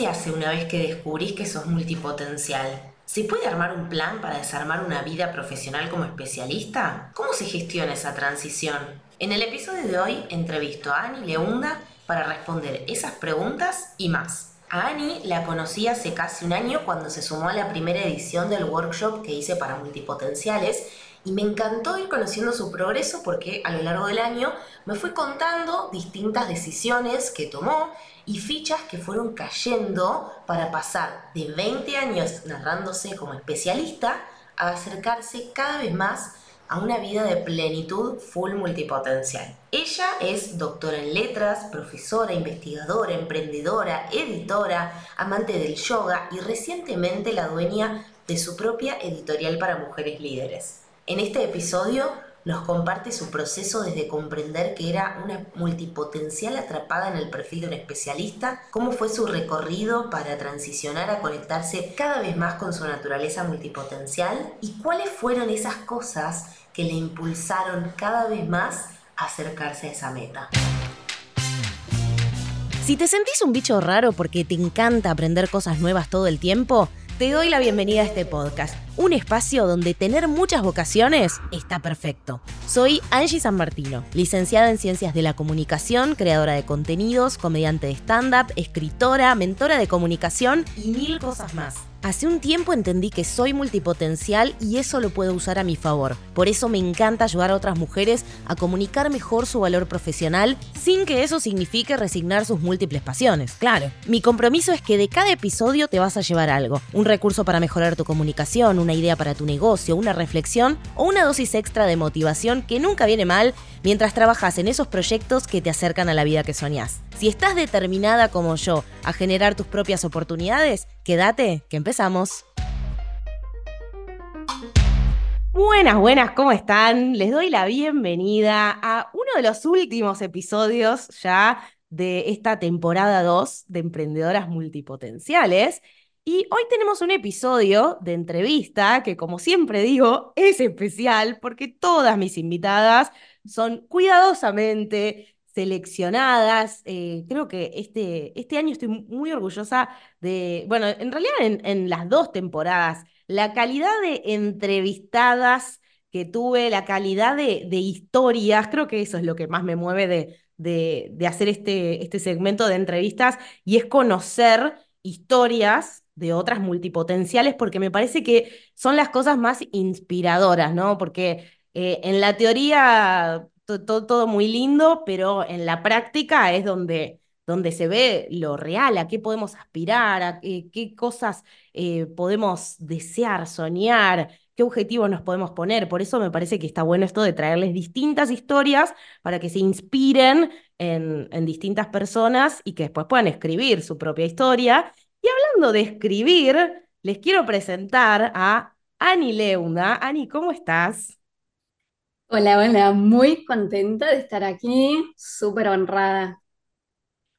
se hace una vez que descubrís que sos multipotencial? ¿Se puede armar un plan para desarmar una vida profesional como especialista? ¿Cómo se gestiona esa transición? En el episodio de hoy entrevisto a Ani Leunda para responder esas preguntas y más. A Ani la conocí hace casi un año cuando se sumó a la primera edición del workshop que hice para multipotenciales y me encantó ir conociendo su progreso porque a lo largo del año me fue contando distintas decisiones que tomó y fichas que fueron cayendo para pasar de 20 años narrándose como especialista a acercarse cada vez más a una vida de plenitud full multipotencial. Ella es doctora en letras, profesora, investigadora, emprendedora, editora, amante del yoga y recientemente la dueña de su propia editorial para mujeres líderes. En este episodio nos comparte su proceso desde comprender que era una multipotencial atrapada en el perfil de un especialista, cómo fue su recorrido para transicionar a conectarse cada vez más con su naturaleza multipotencial y cuáles fueron esas cosas que le impulsaron cada vez más a acercarse a esa meta. Si te sentís un bicho raro porque te encanta aprender cosas nuevas todo el tiempo, te doy la bienvenida a este podcast, un espacio donde tener muchas vocaciones está perfecto. Soy Angie San Martino, licenciada en Ciencias de la Comunicación, creadora de contenidos, comediante de stand-up, escritora, mentora de comunicación y mil cosas más. Hace un tiempo entendí que soy multipotencial y eso lo puedo usar a mi favor. Por eso me encanta ayudar a otras mujeres a comunicar mejor su valor profesional sin que eso signifique resignar sus múltiples pasiones. Claro, mi compromiso es que de cada episodio te vas a llevar algo. Un recurso para mejorar tu comunicación, una idea para tu negocio, una reflexión o una dosis extra de motivación que nunca viene mal mientras trabajas en esos proyectos que te acercan a la vida que soñás. Si estás determinada como yo a generar tus propias oportunidades, quédate, que empezamos. Buenas, buenas, ¿cómo están? Les doy la bienvenida a uno de los últimos episodios ya de esta temporada 2 de Emprendedoras Multipotenciales. Y hoy tenemos un episodio de entrevista que, como siempre digo, es especial porque todas mis invitadas son cuidadosamente seleccionadas. Eh, creo que este, este año estoy muy orgullosa de, bueno, en realidad en, las dos temporadas, la calidad de entrevistadas que tuve, la calidad de, historias, creo que eso es lo que más me mueve de, de, hacer este, este segmento de entrevistas y es conocer historias de otras multipotenciales porque me parece que son las cosas más inspiradoras, ¿no? Porque eh, en la teoría todo, muy lindo, pero en la práctica es donde, donde se ve lo real, a qué podemos aspirar, a qué, cosas eh, podemos desear, soñar, qué objetivos nos podemos poner. Por eso me parece que está bueno esto de traerles distintas historias para que se inspiren en, en distintas personas y que después puedan escribir su propia historia. Y hablando de escribir, les quiero presentar a Ani Leunda. Ani, ¿cómo estás? Hola, hola, muy contenta de estar aquí, súper honrada.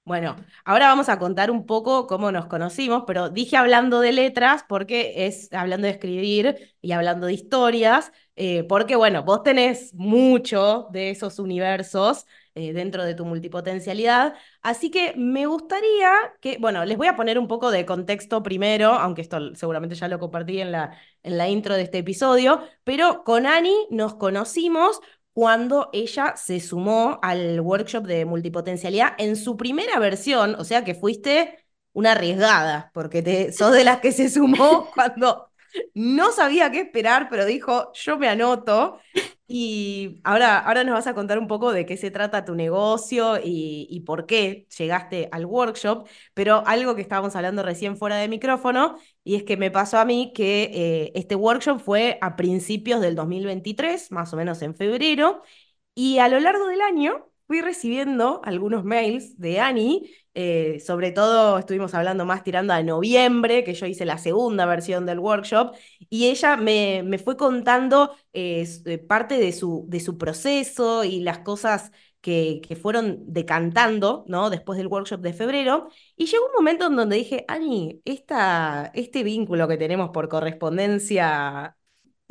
Bueno, ahora vamos a contar un poco cómo nos conocimos, pero dije hablando de letras porque es hablando de escribir y hablando de historias, eh, porque bueno, vos tenés mucho de esos universos eh, dentro de tu multipotencialidad. Así que me gustaría que, bueno, les voy a poner un poco de contexto primero, aunque esto seguramente ya lo compartí en la, en la intro de este episodio, pero con Ani nos conocimos cuando ella se sumó al workshop de multipotencialidad en su primera versión, o sea que fuiste una arriesgada, porque te, sos de las que se sumó cuando no sabía qué esperar, pero dijo, yo me anoto. Y ahora, ahora nos vas a contar un poco de qué se trata tu negocio y, por qué llegaste al workshop, pero algo que estábamos hablando recién fuera de micrófono, y es que me pasó a mí que eh, este workshop fue a principios del 2023, más o menos en febrero, y a lo largo del año fui recibiendo algunos mails de Ani, eh, sobre todo estuvimos hablando más tirando a noviembre, que yo hice la segunda versión del workshop, y ella me, me fue contando eh, eh, parte de su, de su proceso y las cosas que, que, fueron decantando, ¿no? Después del workshop de febrero. Y llegó un momento en donde dije, Ani, esta, este vínculo que tenemos por correspondencia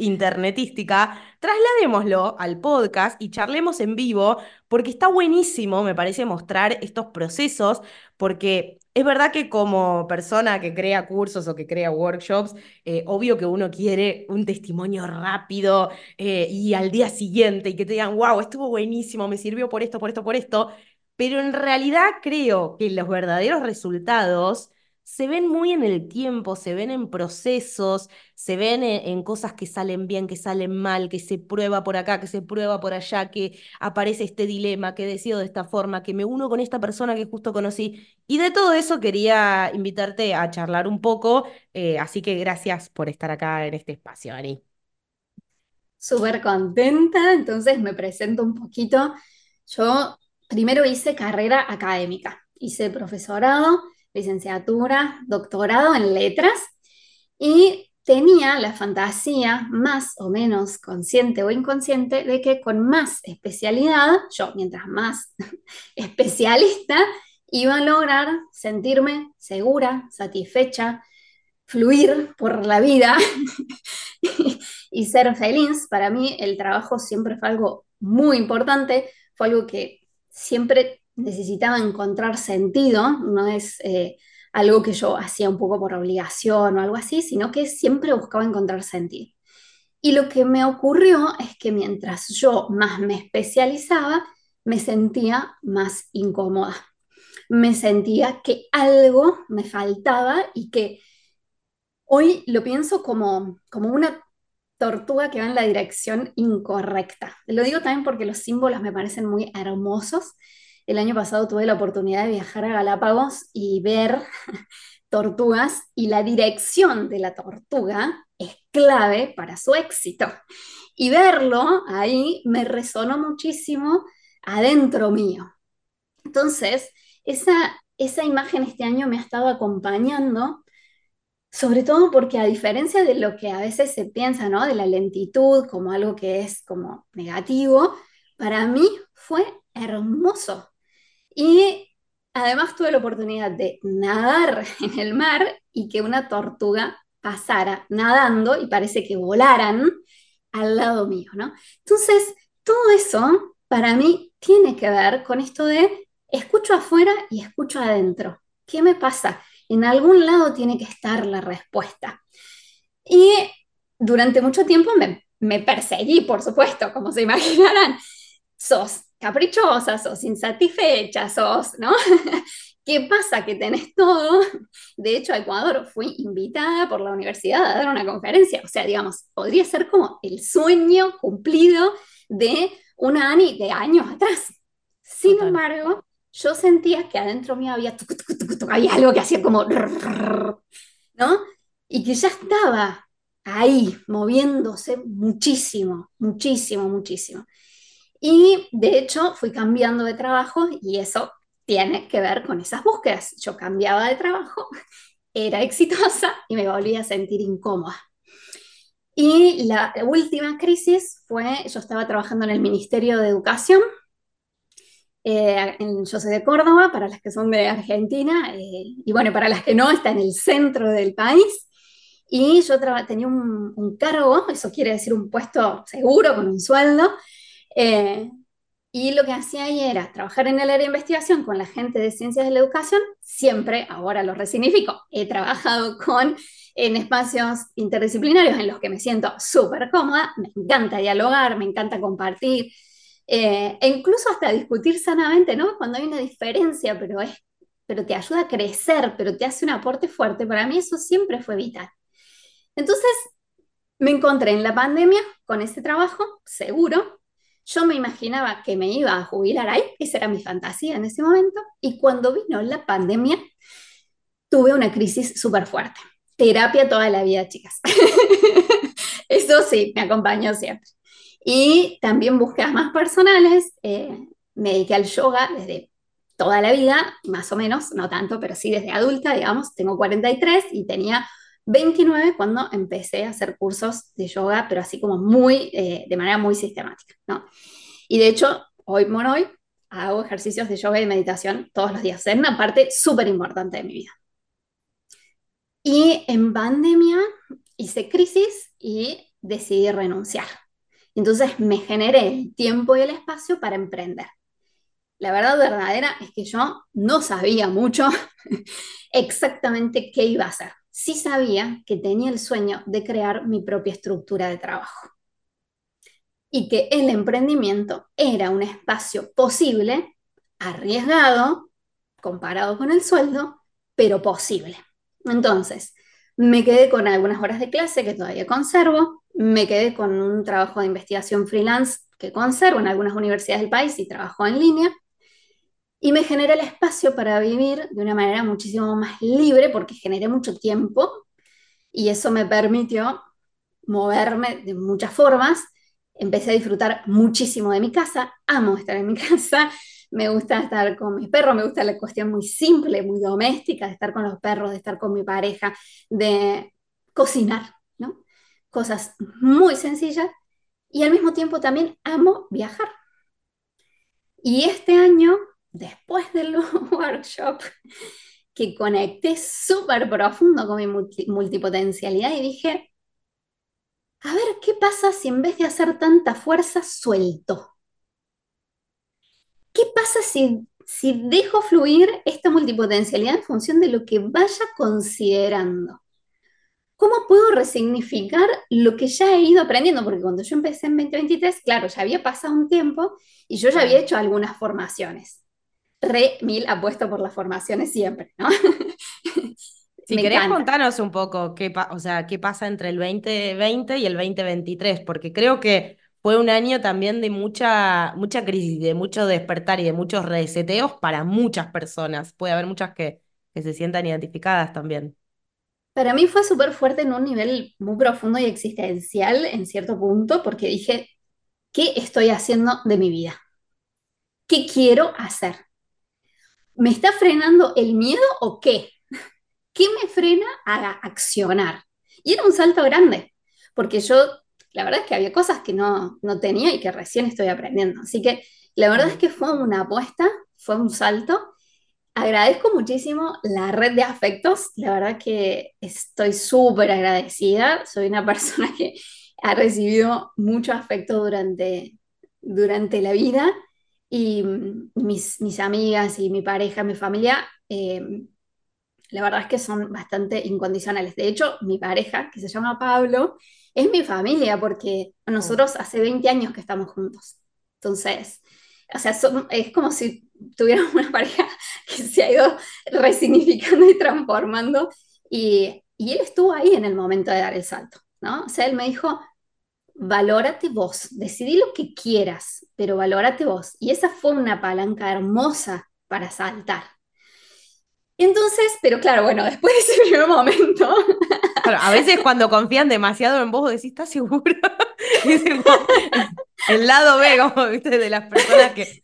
internetística, trasladémoslo al podcast y charlemos en vivo, porque está buenísimo, me parece, mostrar estos procesos, porque Es verdad que como persona que crea cursos o que crea workshops, eh, obvio que uno quiere un testimonio rápido eh, y al día siguiente y que te digan, wow, estuvo buenísimo, me sirvió por esto, por esto, por esto. Pero en realidad creo que los verdaderos resultados se ven muy en el tiempo, se ven en procesos, se ven en, cosas que salen bien, que salen mal, que se prueba por acá, que se prueba por allá, que aparece este dilema, que decido de esta forma, que me uno con esta persona que justo conocí. Y de todo eso quería invitarte a charlar un poco, eh, así que gracias por estar acá en este espacio, Ani. Súper contenta, entonces me presento un poquito. Yo primero hice carrera académica, hice profesorado licenciatura, doctorado en letras y tenía la fantasía, más o menos consciente o inconsciente, de que con más especialidad, yo mientras más especialista, iba a lograr sentirme segura, satisfecha, fluir por la vida y ser feliz. Para mí el trabajo siempre fue algo muy importante, fue algo que siempre necesitaba encontrar sentido, no es eh, algo que yo hacía un poco por obligación o algo así, sino que siempre buscaba encontrar sentido. Y lo que me ocurrió es que mientras yo más me especializaba, me sentía más incómoda. Me sentía que algo me faltaba y que hoy lo pienso como, como una tortuga que va en la dirección incorrecta. Lo digo también porque los símbolos me parecen muy hermosos el año pasado tuve la oportunidad de viajar a Galápagos y ver tortugas y la dirección de la tortuga es clave para su éxito. Y verlo ahí me resonó muchísimo adentro mío. Entonces, esa, esa imagen este año me ha estado acompañando, sobre todo porque a diferencia de lo que a veces se piensa, ¿no? De la lentitud como algo que es como negativo, para mí fue hermoso y además tuve la oportunidad de nadar en el mar y que una tortuga pasara nadando y parece que volaran al lado mío, ¿no? Entonces, todo eso para mí tiene que ver con esto de escucho afuera y escucho adentro. ¿Qué me pasa? En algún lado tiene que estar la respuesta. Y durante mucho tiempo me, me perseguí, por supuesto, como se imaginarán. Sos caprichosa, sos insatisfecha, sos, ¿no? ¿Qué pasa? Que tenés todo. De hecho, a Ecuador fui invitada por la universidad a dar una conferencia. O sea, digamos, podría ser como el sueño cumplido de una Ani de años atrás. Sin embargo, yo sentía que adentro mío había, había algo que hacía como, ¿no? Y que ya estaba ahí, moviéndose muchísimo, muchísimo, muchísimo. Y de hecho fui cambiando de trabajo y eso tiene que ver con esas búsquedas. Yo cambiaba de trabajo, era exitosa y me volvía a sentir incómoda. Y la última crisis fue, yo estaba trabajando en el Ministerio de Educación, eh, yo soy de Córdoba, para las que son de Argentina, eh, y bueno, para las que no, está en el centro del país. Y yo tenía un, un, cargo, eso quiere decir un puesto seguro, con un sueldo, eh, y lo que hacía ahí era trabajar en el área de investigación con la gente de ciencias de la educación, siempre, ahora lo resignifico, he trabajado con en espacios interdisciplinarios en los que me siento súper cómoda, me encanta dialogar, me encanta compartir, eh, e incluso hasta discutir sanamente, ¿no? Cuando hay una diferencia, pero, es, pero te ayuda a crecer, pero te hace un aporte fuerte, para mí eso siempre fue vital. Entonces, me encontré en la pandemia con ese trabajo, seguro, yo me imaginaba que me iba a jubilar ahí, esa era mi fantasía en ese momento, y cuando vino la pandemia, tuve una crisis súper fuerte. Terapia toda la vida, chicas. Eso sí, me acompañó siempre. Y también búsquedas más personales. Eh, me dediqué al yoga desde toda la vida, más o menos, no tanto, pero sí desde adulta, digamos. Tengo 43 y tenía 29 cuando empecé a hacer cursos de yoga, pero así como muy, eh, de manera muy sistemática, ¿no? Y de hecho, hoy por hoy hago ejercicios de yoga y meditación todos los días. Es una parte súper importante de mi vida. Y en pandemia hice crisis y decidí renunciar. Entonces me generé el tiempo y el espacio para emprender. la verdad verdadera es que yo no sabía mucho exactamente qué iba a hacer. Sí sabía que tenía el sueño de crear mi propia estructura de trabajo y que el emprendimiento era un espacio posible, arriesgado, comparado con el sueldo, pero posible. Entonces, me quedé con algunas horas de clase que todavía conservo, me quedé con un trabajo de investigación freelance que conservo en algunas universidades del país y trabajo en línea, y me generé el espacio para vivir de una manera muchísimo más libre porque generé mucho tiempo y eso me permitió moverme de muchas formas. Empecé a disfrutar muchísimo de mi casa, amo estar en mi casa, me gusta estar con mis perros, me gusta la cuestión muy simple, muy doméstica, de estar con los perros, de estar con mi pareja, de cocinar, ¿no? Cosas muy sencillas y al mismo tiempo también amo viajar. Y este año después del workshop que conecté súper profundo con mi multipotencialidad y dije, a ver, ¿qué pasa si en vez de hacer tanta fuerza suelto? ¿Qué pasa si, si dejo fluir esta multipotencialidad en función de lo que vaya considerando? ¿Cómo puedo resignificar lo que ya he ido aprendiendo? Porque cuando yo empecé en 2023, claro, ya había pasado un tiempo y yo ya había hecho algunas formaciones re mil apuesto por las formaciones siempre, ¿no? Si querés contarnos un poco qué, o sea, qué pasa entre el 2020 y el 2023, porque creo que fue un año también de mucha, mucha crisis, de mucho despertar y de muchos reseteos para muchas personas. Puede haber muchas que, que se sientan identificadas también. Para mí fue súper fuerte en un nivel muy profundo y existencial en cierto punto, porque dije, ¿qué estoy haciendo de mi vida? ¿Qué quiero hacer? ¿Me está frenando el miedo o qué? ¿Qué me frena a accionar? Y era un salto grande, porque yo, la verdad es que había cosas que no, no tenía y que recién estoy aprendiendo. Así que la verdad es que fue una apuesta, fue un salto. Agradezco muchísimo la red de afectos, la verdad que estoy súper agradecida, soy una persona que ha recibido mucho afecto durante, durante la vida y mis, mis amigas y mi pareja, mi familia, eh, la verdad es que son bastante incondicionales. De hecho, mi pareja, que se llama Pablo, es mi familia porque nosotros hace 20 años que estamos juntos. Entonces, o sea, es como si tuviéramos una pareja que se ha ido resignificando y transformando. Y, y él estuvo ahí en el momento de dar el salto, ¿no? O sea, él me dijo, valórate vos, decidí lo que quieras, pero valórate vos. Y esa fue una palanca hermosa para saltar. Entonces, pero claro, bueno, después de ese primer momento. a veces cuando confían demasiado en vos, decís, ¿estás seguro? el lado B, como viste, de las personas que,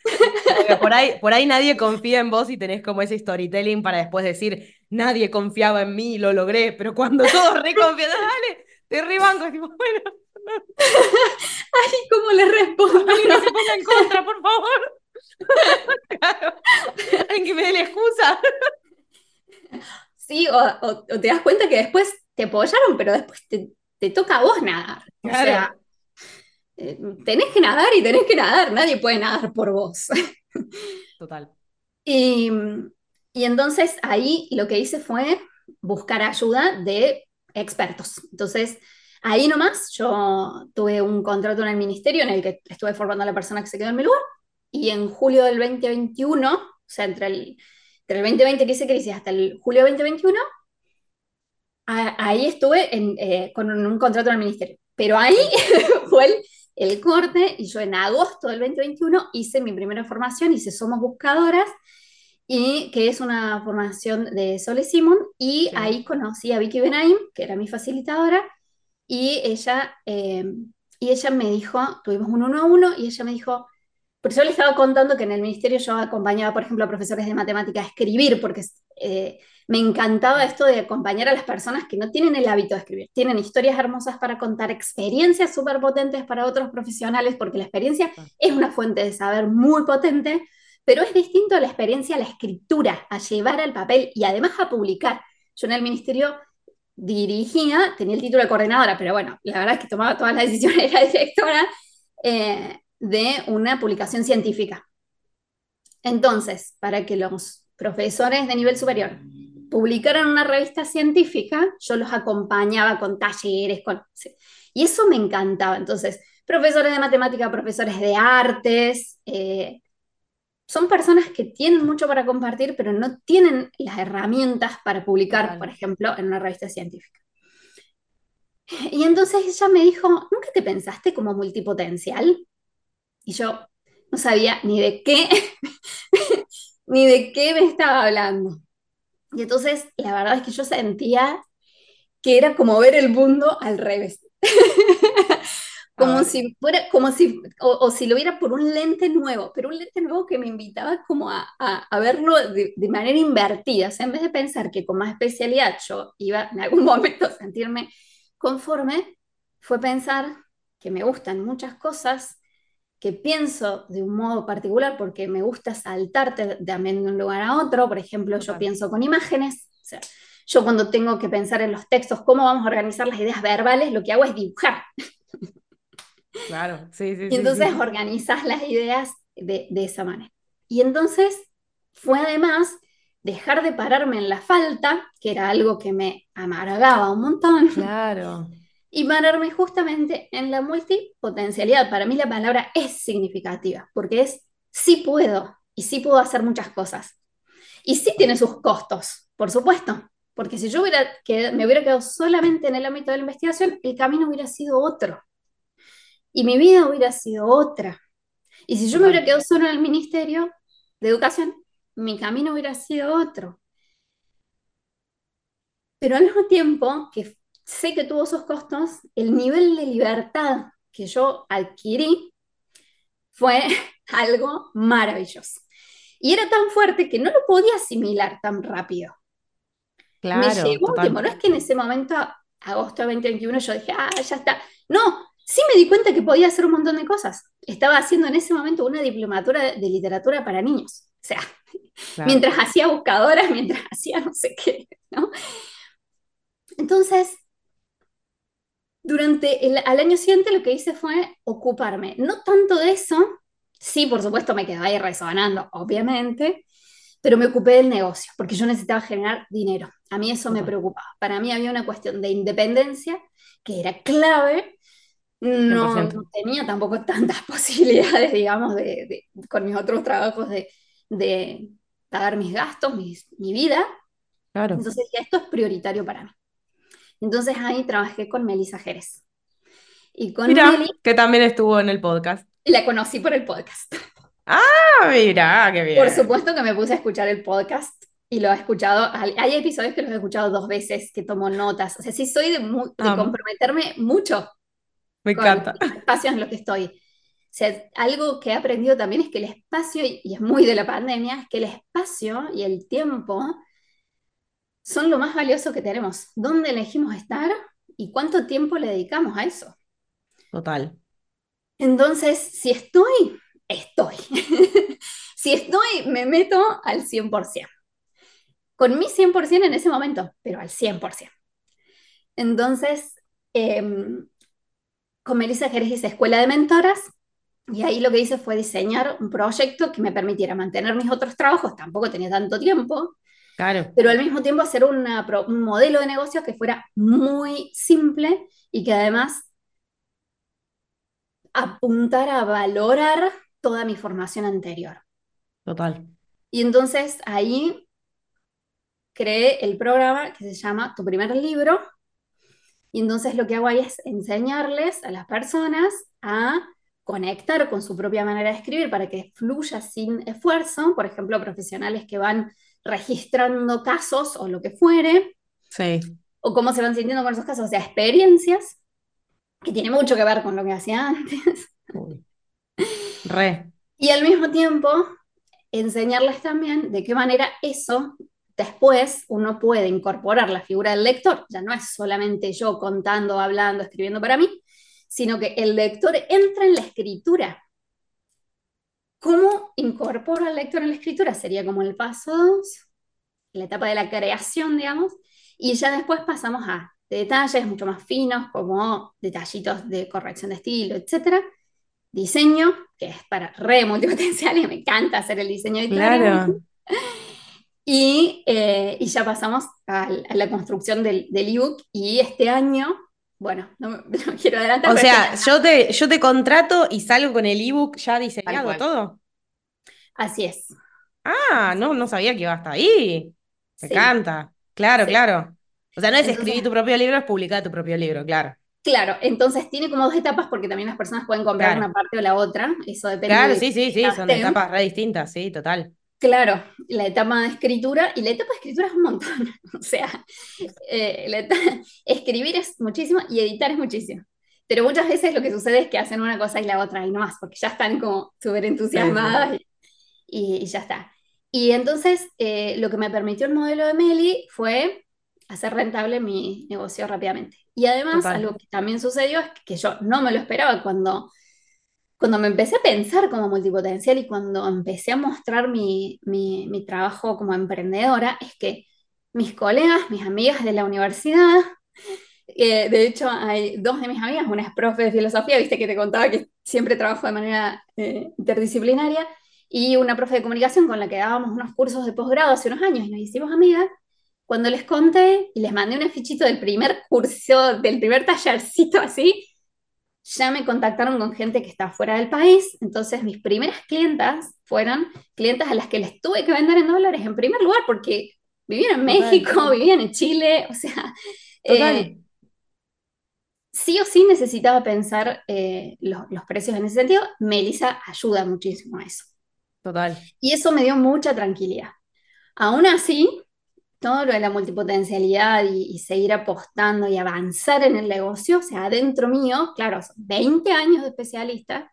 por ahí, por ahí nadie confía en vos y tenés como ese storytelling para después decir, nadie confiaba en mí, lo logré, pero cuando todos reconfían, dale, te rebanco, tipo, bueno. Ay, ¿cómo le respondo? no se ponga en contra, por favor. claro. Alguien que me dé la excusa. Sí, o, te das cuenta que después te apoyaron, pero después te, toca a vos nadar. O sea, eh, tenés que nadar y tenés que nadar, nadie puede nadar por vos. Total. Y, y entonces ahí lo que hice fue buscar ayuda de expertos. Entonces, Ahí nomás yo tuve un contrato en el ministerio en el que estuve formando a la persona que se quedó en mi lugar y en julio del 2021, o sea, entre el, entre el 2020 que hice crisis hasta el julio del 2021, ahí estuve eh, con un, contrato en el ministerio. Pero ahí fue el, el, corte y yo en agosto del 2021 hice mi primera formación, hice Somos Buscadoras, y que es una formación de Sole Simon, y ahí conocí a Vicky Benaim, que era mi facilitadora, y ella, eh, y ella me dijo, tuvimos un uno a uno, y ella me dijo, por eso le estaba contando que en el ministerio yo acompañaba, por ejemplo, a profesores de matemática a escribir, porque eh, me encantaba esto de acompañar a las personas que no tienen el hábito de escribir, tienen historias hermosas para contar, experiencias súper potentes para otros profesionales, porque la experiencia es una fuente de saber muy potente, pero es distinto a la experiencia a la escritura, a llevar al papel y además a publicar. Yo en el ministerio dirigía, tenía el título de coordinadora, pero bueno, la verdad es que tomaba todas las decisiones, era directora eh, de una publicación científica. Entonces, para que los profesores de nivel superior publicaran una revista científica, yo los acompañaba con talleres, con... y eso me encantaba. Entonces, profesores de matemática, profesores de artes, eh, son personas que tienen mucho para compartir, pero no tienen las herramientas para publicar, por ejemplo, en una revista científica. Y entonces ella me dijo, ¿nunca te pensaste como multipotencial? Y yo no sabía ni de qué, ni de qué me estaba hablando. Y entonces la verdad es que yo sentía que era como ver el mundo al revés. como si fuera, como si, o, si lo viera por un lente nuevo, pero un lente nuevo que me invitaba como a, a, verlo de, de, manera invertida. O sea, en vez de pensar que con más especialidad yo iba en algún momento a sentirme conforme, fue pensar que me gustan muchas cosas, que pienso de un modo particular porque me gusta saltarte también de un lugar a otro. Por ejemplo, yo pienso con imágenes. O sea, yo cuando tengo que pensar en los textos, cómo vamos a organizar las ideas verbales, lo que hago es dibujar. Claro, sí, sí. Y entonces organizas las ideas de, esa manera. Y entonces fue además dejar de pararme en la falta, que era algo que me amargaba un montón. Claro. Y pararme justamente en la multipotencialidad. Para mí la palabra es significativa, porque es sí puedo y sí puedo hacer muchas cosas. Y sí tiene sus costos, por supuesto, porque si yo hubiera me hubiera quedado solamente en el ámbito de la investigación, el camino hubiera sido otro y mi vida hubiera sido otra. Y si yo me hubiera quedado solo en el Ministerio de Educación, mi camino hubiera sido otro. Pero al mismo tiempo que sé que tuvo sus costos, el nivel de libertad que yo adquirí fue algo maravilloso. Y era tan fuerte que no lo podía asimilar tan rápido. Claro, me llegó tiempo. No es que en ese momento, agosto de 2021, yo dije, ah, ya está. No, sí me di cuenta que podía hacer un montón de cosas. Estaba haciendo en ese momento una diplomatura de, literatura para niños. O sea, mientras hacía buscadoras, mientras hacía no sé qué, ¿no? Entonces, durante el al año siguiente lo que hice fue ocuparme, no tanto de eso, sí, por supuesto me quedaba ahí resonando, obviamente, pero me ocupé del negocio, porque yo necesitaba generar dinero. A mí eso me preocupaba. Para mí había una cuestión de independencia que era clave no, tenía tampoco tantas posibilidades, digamos, de, con mis otros trabajos de, de pagar mis gastos, mi vida. Claro. Entonces dije, esto es prioritario para mí. Entonces ahí trabajé con Melissa Jerez. Y con mira, que también estuvo en el podcast. La conocí por el podcast. Ah, mira, qué bien. Por supuesto que me puse a escuchar el podcast y lo he escuchado. Hay episodios que los he escuchado dos veces, que tomo notas. O sea, sí soy de, de comprometerme mucho me encanta. El espacio en lo que estoy. O sea, algo que he aprendido también es que el espacio, y es muy de la pandemia, es que el espacio y el tiempo son lo más valioso que tenemos. ¿Dónde elegimos estar y cuánto tiempo le dedicamos a eso? Total. Entonces, si estoy, estoy. si estoy, me meto al 100%. Con mi 100% en ese momento, pero al 100%. Entonces, eh, con Melissa Jerez hice Escuela de Mentoras y ahí lo que hice fue diseñar un proyecto que me permitiera mantener mis otros trabajos, tampoco tenía tanto tiempo, claro. pero al mismo tiempo hacer un modelo de negocio que fuera muy simple y que además apuntara a valorar toda mi formación anterior. Total. Y entonces ahí creé el programa que se llama Tu primer libro, y entonces lo que hago ahí es enseñarles a las personas a conectar con su propia manera de escribir para que fluya sin esfuerzo, por ejemplo, profesionales que van registrando casos o lo que fuere, sí. o cómo se van sintiendo con esos casos, o sea, experiencias, que tiene mucho que ver con lo que hacía antes. Re. Y al mismo tiempo, enseñarles también de qué manera eso Después uno puede incorporar la figura del lector, ya no es solamente yo contando, hablando, escribiendo para mí, sino que el lector entra en la escritura. ¿Cómo incorporo al lector en la escritura? Sería como el paso 2, la etapa de la creación, digamos, y ya después pasamos a detalles mucho más finos, como detallitos de corrección de estilo, etc. diseño, que es para re multipotencial y me encanta hacer el diseño editorial. Claro. Y, eh, y ya pasamos a, a la construcción del, del ebook y este año, bueno, no, me- no quiero adelantar. O sea, este- yo te, yo te contrato y salgo con el ebook ya diseñado todo. así es. Ah, no, no sabía que iba hasta ahí. Me Sí. encanta. Claro, Sí. claro. O sea, no es Entonces- escribir tu propio libro, es publicar tu propio libro, claro. Claro, entonces tiene como dos etapas porque también las personas pueden comprar Claro. una parte o la otra, eso depende Claro, de sí, sí, sí, son etapas re distintas, sí, total. Claro, la etapa de escritura, y la etapa de escritura es un montón, o sea, eh, la escribir es muchísimo y editar es muchísimo. Pero muchas veces lo que sucede es que hacen una cosa y la otra y no más, porque ya están como súper entusiasmadas y, y- y ya está. Y entonces eh, lo que me permitió el modelo de Meli fue hacer rentable mi negocio rápidamente. Y además, Total. algo que también sucedió es que yo no me lo esperaba cuando, cuando me empecé a pensar como multipotencial y cuando empecé a mostrar mi, mi, mi trabajo como emprendedora, es que mis colegas, mis amigas de la universidad, eh, de hecho hay dos de mis amigas, una es profe de filosofía, viste que te contaba que siempre trabajo de manera eh, interdisciplinaria, y una profe de comunicación con la que dábamos unos cursos de posgrado hace unos años y nos hicimos amigas. Cuando les conté y les mandé un afichito del primer curso, del primer tallercito así, ya me contactaron con gente que está fuera del país. Entonces, mis primeras clientas fueron clientas a las que les tuve que vender en dólares en primer lugar porque vivían en Total. México, vivían en Chile, o sea, eh, sí o sí necesitaba pensar eh, los, los precios en ese sentido. Melissa ayuda muchísimo a eso. Total. Y eso me dio mucha tranquilidad. Aún así, todo lo de la multipotencialidad y, y seguir apostando y avanzar en el negocio, o sea, adentro mío, claro, son 20 años de especialista,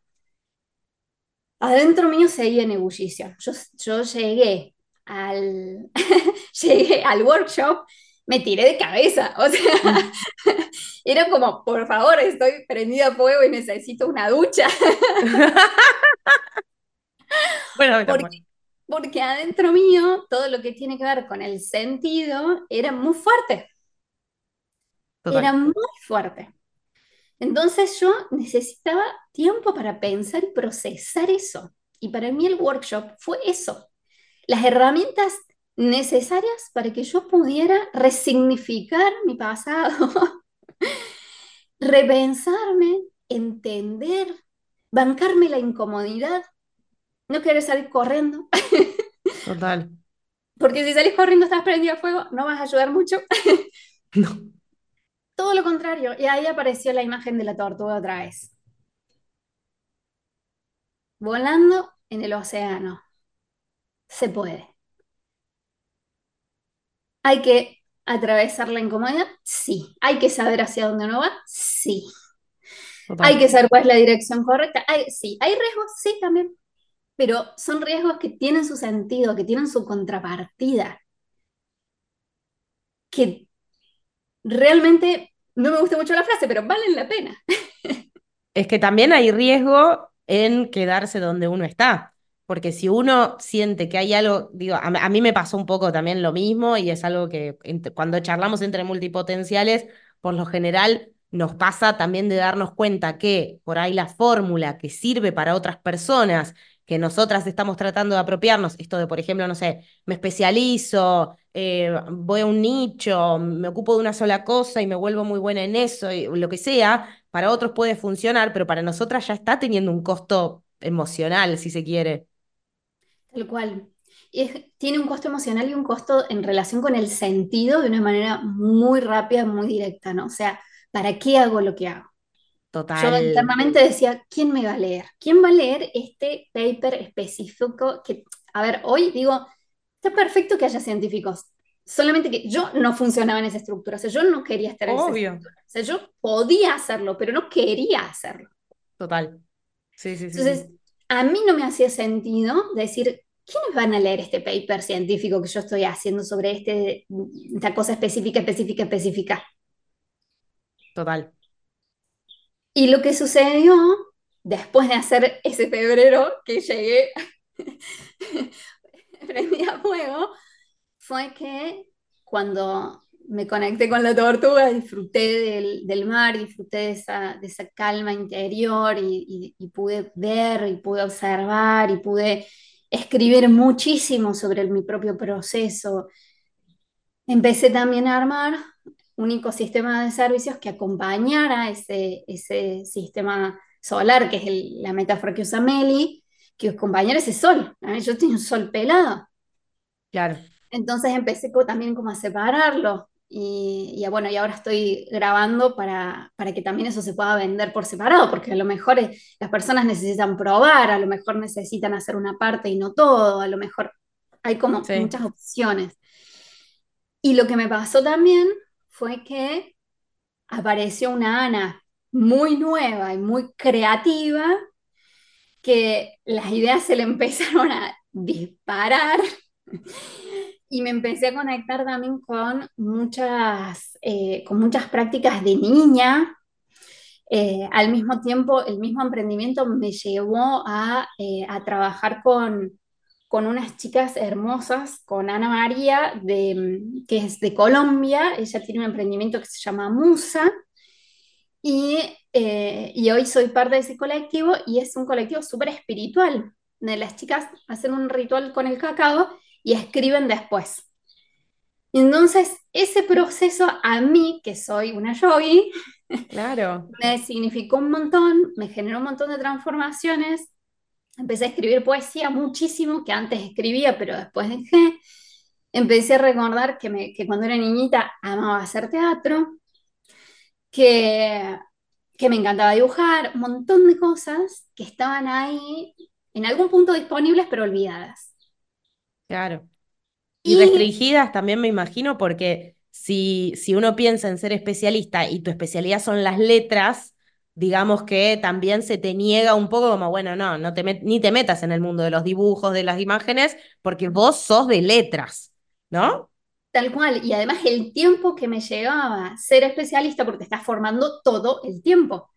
adentro mío seguía en ebullición. Yo, yo llegué al, llegué al workshop, me tiré de cabeza, o sea, era como, por favor, estoy prendida a fuego y necesito una ducha. Bueno, Porque, bueno. Porque adentro mío, todo lo que tiene que ver con el sentido era muy fuerte, Total. era muy fuerte. Entonces yo necesitaba tiempo para pensar y procesar eso. Y para mí el workshop fue eso, las herramientas necesarias para que yo pudiera resignificar mi pasado, repensarme, entender, bancarme la incomodidad, no querer salir corriendo. Total. Porque si salís corriendo estás prendido a fuego, no vas a ayudar mucho. No. Todo lo contrario. Y ahí apareció la imagen de la tortuga otra vez. Volando en el océano. Se puede. ¿Hay que atravesar la incomodidad? Sí. ¿Hay que saber hacia dónde uno va? Sí. Total. ¿Hay que saber cuál es la dirección correcta? Hay- sí. ¿Hay riesgos? Sí, también. Pero son riesgos que tienen su sentido, que tienen su contrapartida. Que realmente, no me gusta mucho la frase, pero valen la pena. Es que también hay riesgo en quedarse donde uno está. Porque si uno siente que hay algo, digo, a, mí me pasó un poco también lo mismo y es algo que cuando charlamos entre multipotenciales, por lo general nos pasa también de darnos cuenta que por ahí la fórmula que sirve para otras personas, que nosotras estamos tratando de apropiarnos, esto de, por ejemplo, no sé, me especializo, eh, voy a un nicho, me ocupo de una sola cosa y me vuelvo muy buena en eso, y lo que sea, para otros puede funcionar, pero para nosotras ya está teniendo un costo emocional, si se quiere. Tal cual. Y tiene un costo emocional y un costo en relación con el sentido de una manera muy rápida, muy directa, ¿no? O sea, ¿para qué hago lo que hago? Yo Total. internamente decía, ¿quién me va a leer? ¿Quién va a leer este paper específico que, a ver, hoy digo, está perfecto que haya científicos, solamente que yo no funcionaba en esa estructura, o sea, yo no quería estar en esa Obvio. estructura, o sea, yo podía hacerlo, pero no quería hacerlo. Total. Sí, sí, sí, sí. Entonces, a mí no me hacía sentido decir, ¿quiénes van a leer este paper científico que yo estoy haciendo sobre este, esta cosa específica, específica, específica? Total. Y lo que sucedió después de hacer ese febrero que llegué prendí a fuego, fue que cuando me conecté con la tortuga, disfruté del, mar, disfruté de esa, esa calma interior y, pude ver y pude observar y pude escribir muchísimo sobre mi propio proceso. Empecé también a armar un ecosistema de servicios que acompañara ese, ese sistema solar, que es la metáfora que usa Meli, que acompañara ese sol. Yo tengo un sol pelado. Claro. Entonces empecé también como a separarlo. Y, bueno, y ahora estoy grabando para, para, que también eso se pueda vender por separado, porque a lo mejor eh, las personas necesitan probar, a lo mejor necesitan hacer una parte y no todo, a lo mejor hay como muchas opciones. Y lo que me pasó también fue que apareció una Ana muy nueva y muy creativa, que las ideas se le empezaron a disparar y me empecé a conectar también con muchas, eh, con muchas prácticas de niña. Eh, al mismo tiempo, el mismo emprendimiento me llevó a, eh, a trabajar con, con, unas chicas hermosas, con Ana María, de, que es de Colombia. Ella tiene un emprendimiento que se llama Musa. Y, y hoy soy parte de ese colectivo y es un colectivo súper espiritual. De las chicas hacen un ritual con el cacao y escriben después. Entonces, ese proceso a mí, que soy una yogi, claro. me significó un montón, me generó un montón de transformaciones. Empecé a escribir poesía muchísimo, que antes escribía, pero después dejé. Empecé a recordar que, me, que cuando era niñita amaba hacer teatro, que, que me encantaba dibujar, un montón de cosas que estaban ahí en algún punto disponibles, pero olvidadas. Claro. Y, restringidas también me imagino, porque si, si uno piensa en ser especialista y tu especialidad son las letras, digamos que también se te niega un poco como, bueno, no, no te ni te metas en el mundo de los dibujos, de las imágenes, porque vos sos de letras, ¿no? Tal cual, y además el tiempo que me llevaba ser especialista, porque te estás formando todo el tiempo.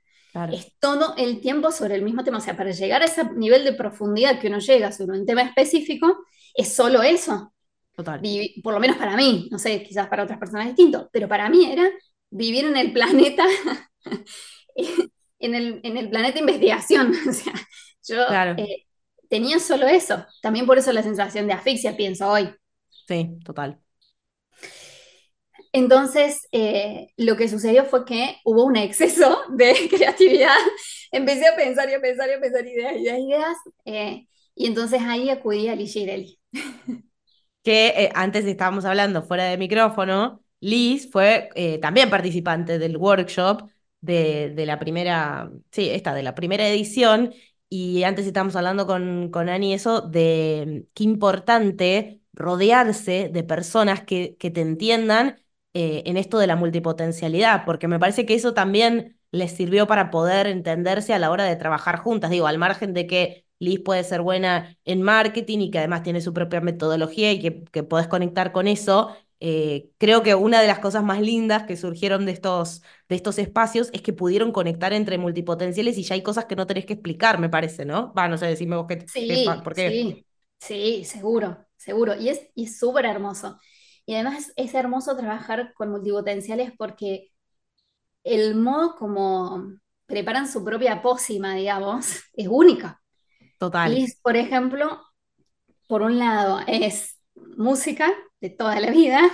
Es todo el tiempo sobre el mismo tema. O sea, para llegar a ese nivel de profundidad que uno llega sobre un tema específico, es solo eso. Total. por lo menos para mí, no sé, quizás para otras personas distinto, pero para mí era vivir en el planeta, en, el, en el planeta investigación. O sea, yo eh, tenía solo eso. También por eso la sensación de asfixia, pienso hoy. Sí, total. Entonces, eh, lo que sucedió fue que hubo un exceso de creatividad. Empecé a pensar y a pensar y a pensar ideas, ideas, ideas. Eh, y entonces ahí acudí a Liz Que eh, antes estábamos hablando fuera de micrófono. Liz fue también participante del workshop de, de, la primera, sí, esta, de la primera edición. Y antes estábamos hablando con, con Ani eso de qué importante rodearse de personas que, que te entiendan eh, en esto de la multipotencialidad, porque me parece que eso también les sirvió para poder entenderse a la hora de trabajar juntas. Digo, al margen de que Liz puede ser buena en marketing y que además tiene su propia metodología y que, que podés conectar con eso, eh, creo que una de las cosas más lindas que surgieron de estos, de estos espacios es que pudieron conectar entre multipotenciales y ya hay cosas que no tenés que explicar, me parece, ¿no? Va, no sé, decime vos qué, sí, por qué. Sí, sí, seguro, seguro. Y es súper hermoso. Y además es hermoso trabajar con multipotenciales porque el modo como preparan su propia pócima, digamos, es única. Total. Y, por ejemplo, por un lado es música de toda la vida,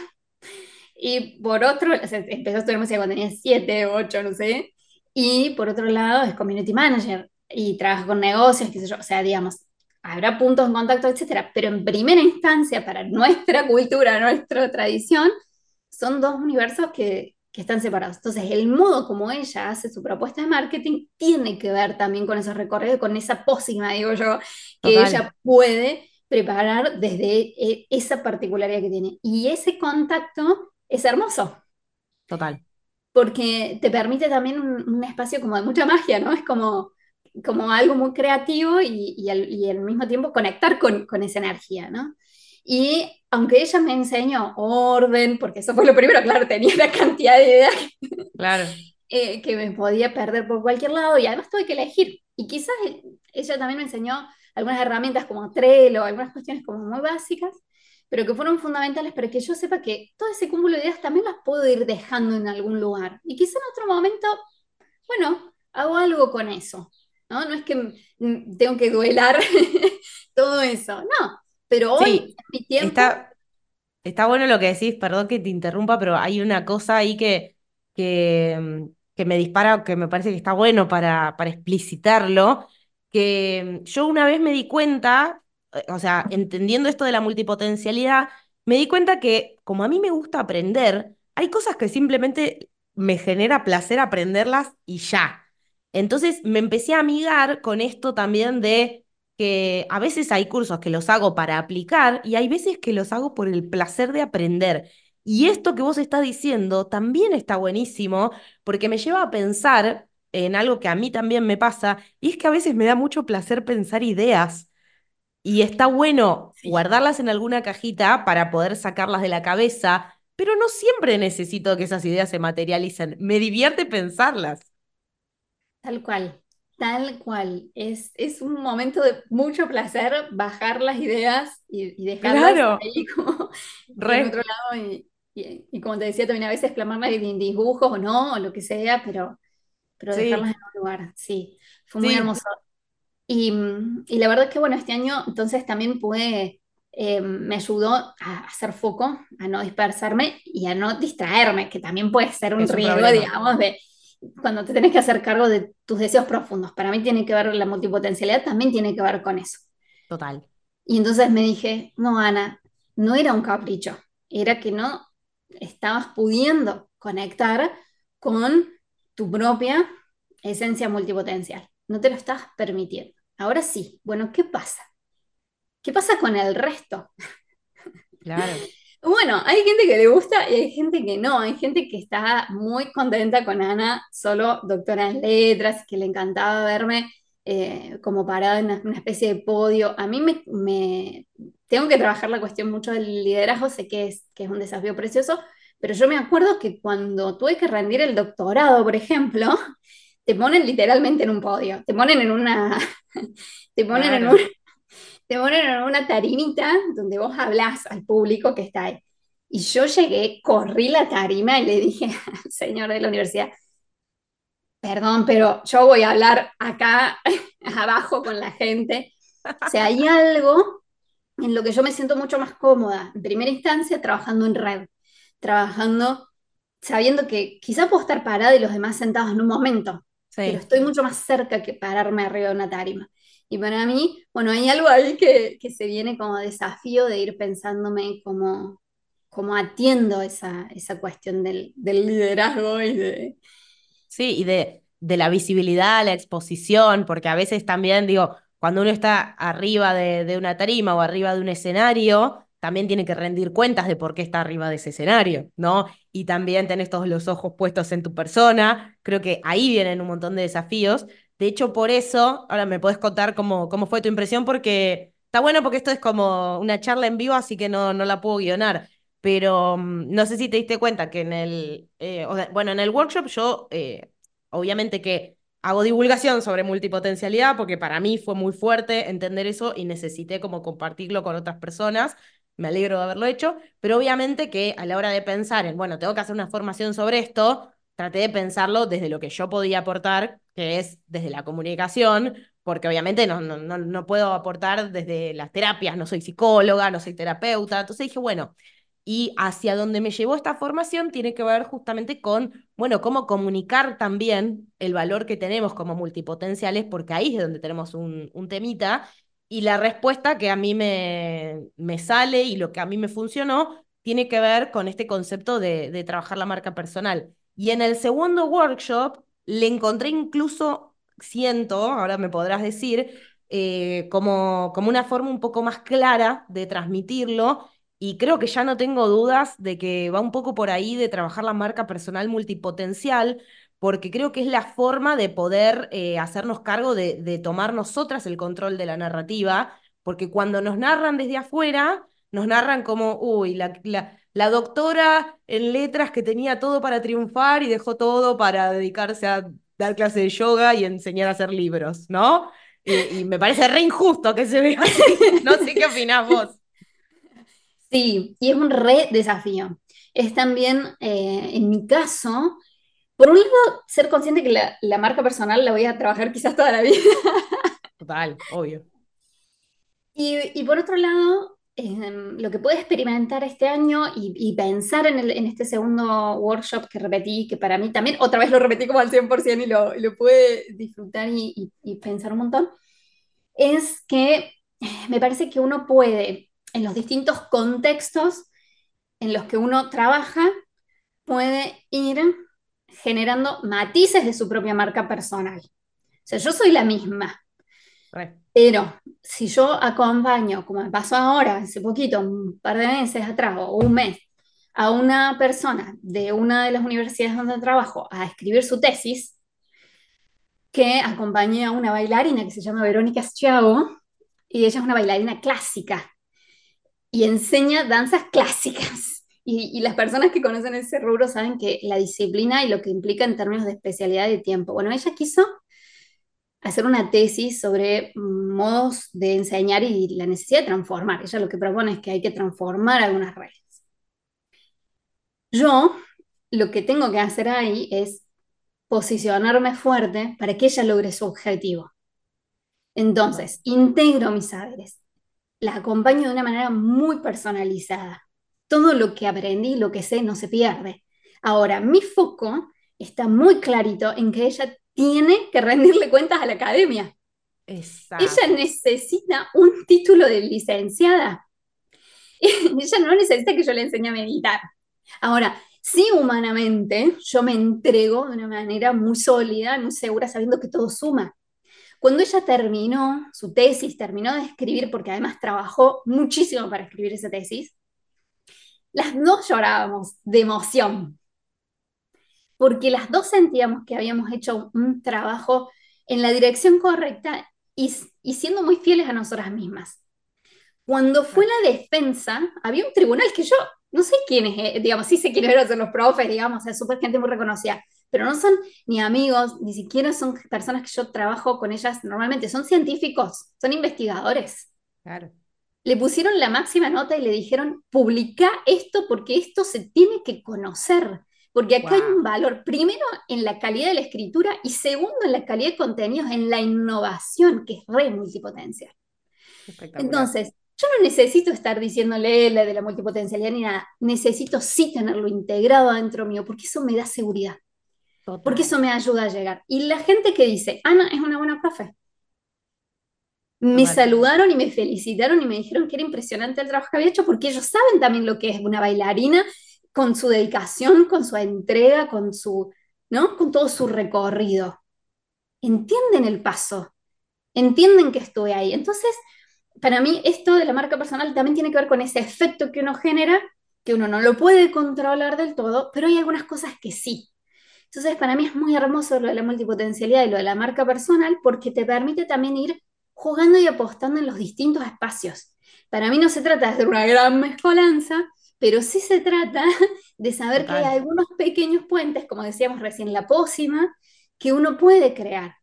y por otro, empezó a estudiar música cuando tenía 7, 8, no sé, y por otro lado es community manager y trabaja con negocios, qué sé yo, o sea, digamos, habrá puntos en contacto, etcétera, pero en primera instancia, para nuestra cultura, nuestra tradición, son dos universos que, que, están separados. Entonces, el modo como ella hace su propuesta de marketing tiene que ver también con esos recorridos, con esa pócima, digo yo, que ella puede preparar desde e, esa particularidad que tiene. Y ese contacto es hermoso. Total. Porque te permite también un, un espacio como de mucha magia, ¿no? Es como como algo muy creativo y, al, mismo tiempo conectar con, esa energía, ¿no? Y aunque ella me enseñó orden, porque eso fue lo primero, claro, tenía una cantidad de ideas claro. Eh, que me podía perder por cualquier lado y además tuve que elegir. Y quizás ella también me enseñó algunas herramientas como Trello, algunas cuestiones como muy básicas, pero que fueron fundamentales para que yo sepa que todo ese cúmulo de ideas también las puedo ir dejando en algún lugar. Y quizá en otro momento, bueno, hago algo con eso. ¿no? No es que tengo que duelar todo eso, no. Pero hoy, mi tiempo... Está, está, bueno lo que decís, perdón que te interrumpa, pero hay una cosa ahí que, que, que me dispara, que me parece que está bueno para, para explicitarlo, que yo una vez me di cuenta o sea, entendiendo esto de la multipotencialidad, me di cuenta que como a mí me gusta aprender, hay cosas que simplemente me genera placer aprenderlas y ya. Entonces me empecé a amigar con esto también de que a veces hay cursos que los hago para aplicar y hay veces que los hago por el placer de aprender. Y esto que vos estás diciendo también está buenísimo porque me lleva a pensar en algo que a mí también me pasa y es que a veces me da mucho placer pensar ideas. Y está bueno guardarlas en alguna cajita para poder sacarlas de la cabeza, pero no siempre necesito que esas ideas se materialicen. Me divierte pensarlas. Tal cual, tal cual. Es, es un momento de mucho placer bajar las ideas y, dejarlas ahí como en otro lado. Y, como te decía también a veces plasmarlas en dibujos o no, o lo que sea, pero, pero dejarlas en un lugar. Sí, fue muy hermoso. Y, la verdad es que, bueno, este año entonces también pude, eh, me ayudó a hacer foco, a no dispersarme y a no distraerme, que también puede ser un riesgo, digamos, de cuando te tenés que hacer cargo de tus deseos profundos. Para mí tiene que ver la multipotencialidad, también tiene que ver con eso. Total. Y entonces me dije, no, Ana, no era un capricho, era que no estabas pudiendo conectar con tu propia esencia multipotencial no te lo estás permitiendo. Ahora sí, bueno, ¿qué pasa? ¿Qué pasa con el resto? Claro. Bueno, hay gente que le gusta y hay gente que no. Hay gente que está muy contenta con Ana, solo doctora en letras, que le encantaba verme eh, como parada en una, especie de podio. A mí me, tengo que trabajar la cuestión mucho del liderazgo, sé que es, que es un desafío precioso, pero yo me acuerdo que cuando tuve que rendir el doctorado, por ejemplo, te ponen literalmente en un podio, te ponen en una, te ponen en te ponen en una tarimita donde vos hablas al público que está ahí. Y yo llegué, corrí la tarima y le dije al señor de la universidad, perdón, pero yo voy a hablar acá abajo con la gente. O sea, hay algo en lo que yo me siento mucho más cómoda, en primera instancia, trabajando en red, trabajando sabiendo que quizá puedo estar parada y los demás sentados en un momento, pero estoy mucho más cerca que pararme arriba de una tarima. Y para mí, bueno, hay algo ahí que, que se viene como desafío de ir pensándome como, como atiendo esa, esa cuestión del, del, liderazgo y de... Sí, y de, de la visibilidad, la exposición, porque a veces también digo, cuando uno está arriba de, de una tarima o arriba de un escenario, también tiene que rendir cuentas de por qué está arriba de ese escenario, ¿no? Y también tenés todos los ojos puestos en tu persona. Creo que ahí vienen un montón de desafíos. De hecho, por eso, ahora me puedes contar cómo, cómo fue tu impresión, porque está bueno porque esto es como una charla en vivo, así que no, no la puedo guionar. Pero mm, no sé si te diste cuenta que en el, eh, bueno, en el workshop yo, eh, obviamente que hago divulgación sobre multipotencialidad porque para mí fue muy fuerte entender eso y necesité como compartirlo con otras personas me alegro de haberlo hecho, pero obviamente que a la hora de pensar en, bueno, tengo que hacer una formación sobre esto, traté de pensarlo desde lo que yo podía aportar, que es desde la comunicación, porque obviamente no, no, no, puedo aportar desde las terapias, no soy psicóloga, no soy terapeuta, entonces dije, bueno, y hacia donde me llevó esta formación tiene que ver justamente con, bueno, cómo comunicar también el valor que tenemos como multipotenciales, porque ahí es donde tenemos un, un temita, y la respuesta que a mí me, me sale y lo que a mí me funcionó tiene que ver con este concepto de, de trabajar la marca personal. Y en el segundo workshop le encontré incluso, siento, ahora me podrás decir, eh, como, como una forma un poco más clara de transmitirlo. Y creo que ya no tengo dudas de que va un poco por ahí de trabajar la marca personal multipotencial, porque creo que es la forma de poder eh, hacernos cargo de, tomar nosotras el control de la narrativa, porque cuando nos narran desde afuera, nos narran como, uy, la, la, doctora en letras que tenía todo para triunfar y dejó todo para dedicarse a dar clase de yoga y enseñar a hacer libros, ¿no? Y, me parece re injusto que se vea así. No sé qué opinás vos. Sí, y es un re desafío. Es también, eh, en mi caso, por un lado, ser consciente que la, la marca personal la voy a trabajar quizás toda la vida. Total, obvio. Y, y por otro lado, em, lo que pude experimentar este año y, y pensar en, el- en este segundo workshop que repetí, que para mí también otra vez lo repetí como al 100% y lo, y lo pude disfrutar y, y- y pensar un montón, es que eh, me parece que uno puede, en los distintos contextos en los que uno trabaja, puede ir generando matices de su propia marca personal. O sea, yo soy la misma, pero si yo acompaño, como me pasó ahora, hace poquito, un par de meses atrás o un mes, a una persona de una de las universidades donde trabajo a escribir su tesis, que acompañé a una bailarina que se llama Verónica Schiavo, y ella es una bailarina clásica y enseña danzas clásicas. Y, y las personas que conocen ese rubro saben que la disciplina y lo que implica en términos de especialidad de tiempo. Bueno, ella quiso hacer una tesis sobre modos de enseñar y la necesidad de transformar. Ella lo que propone es que hay que transformar algunas reglas. Yo lo que tengo que hacer ahí es posicionarme fuerte para que ella logre su objetivo. Entonces, integro mis saberes, la acompaño de una manera muy personalizada. Todo lo que aprendí, lo que sé, no se pierde. Ahora, mi foco está muy clarito en que ella tiene que rendirle cuentas a la academia. Exacto. Ella necesita un título de licenciada. Ella no necesita que yo le enseñe a meditar. Ahora, sí humanamente, yo me entrego de una manera muy sólida, muy segura, sabiendo que todo suma. Cuando ella terminó su tesis, terminó de escribir, porque además trabajó muchísimo para escribir esa tesis, las dos llorábamos de emoción, porque las dos sentíamos que habíamos hecho un trabajo en la dirección correcta y, y siendo muy fieles a nosotras mismas. Cuando fue la defensa, había un tribunal que yo no sé quiénes, eh, digamos, sí sé quiénes eran los profes, digamos, es súper gente muy reconocida, pero no son ni amigos, ni siquiera son personas que yo trabajo con ellas normalmente, son científicos, son investigadores. Claro. Le pusieron la máxima nota y le dijeron, publica esto porque esto se tiene que conocer, porque acá hay un valor, primero en la calidad de la escritura y segundo en la calidad de contenidos, en la innovación, que es re multipotencial. Entonces, yo no necesito estar diciéndole la de la multipotencialidad ni nada, necesito sí tenerlo integrado adentro mío, porque eso me da seguridad, Total. porque eso me ayuda a llegar. Y la gente que dice, Ana es una buena profe, me Total. saludaron y me felicitaron y me dijeron que era impresionante el trabajo que había hecho, porque ellos saben también lo que es una bailarina, con su dedicación, con su entrega, con su, ¿no? Con todo su recorrido. Entienden el paso, entienden que estuve ahí. Entonces, para mí esto de la marca personal también tiene que ver con ese efecto que uno genera, que uno no lo puede controlar del todo, pero hay algunas cosas que sí. Entonces, para mí es muy hermoso lo de la multipotencialidad y lo de la marca personal porque te permite también ir jugando y apostando en los distintos espacios. Para mí no se trata de hacer una gran mezcolanza, pero sí se trata de saber que hay algunos pequeños puentes, como decíamos recién, la pócima, que uno puede crear.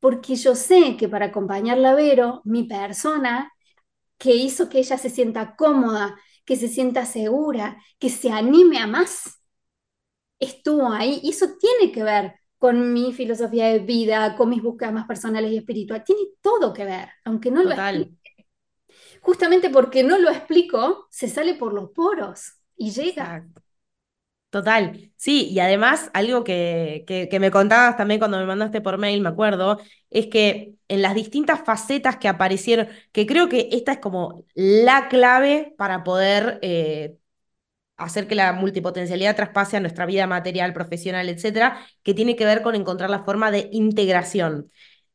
Porque yo sé que para acompañarla a Vero, mi persona, que hizo que ella se sienta cómoda, que se sienta segura, que se anime a más, estuvo ahí. Y eso tiene que ver con mi filosofía de vida, con mis búsquedas más personales y espirituales. Tiene todo que ver, aunque no lo Total. explique. Justamente porque no lo explico, se sale por los poros y llega. Exacto. Total, sí, y además algo que, que, que me contabas también cuando me mandaste por mail, me acuerdo, es que en las distintas facetas que aparecieron, que creo que esta es como la clave para poder eh, hacer que la multipotencialidad traspase a nuestra vida material, profesional, etcétera, que tiene que ver con encontrar la forma de integración.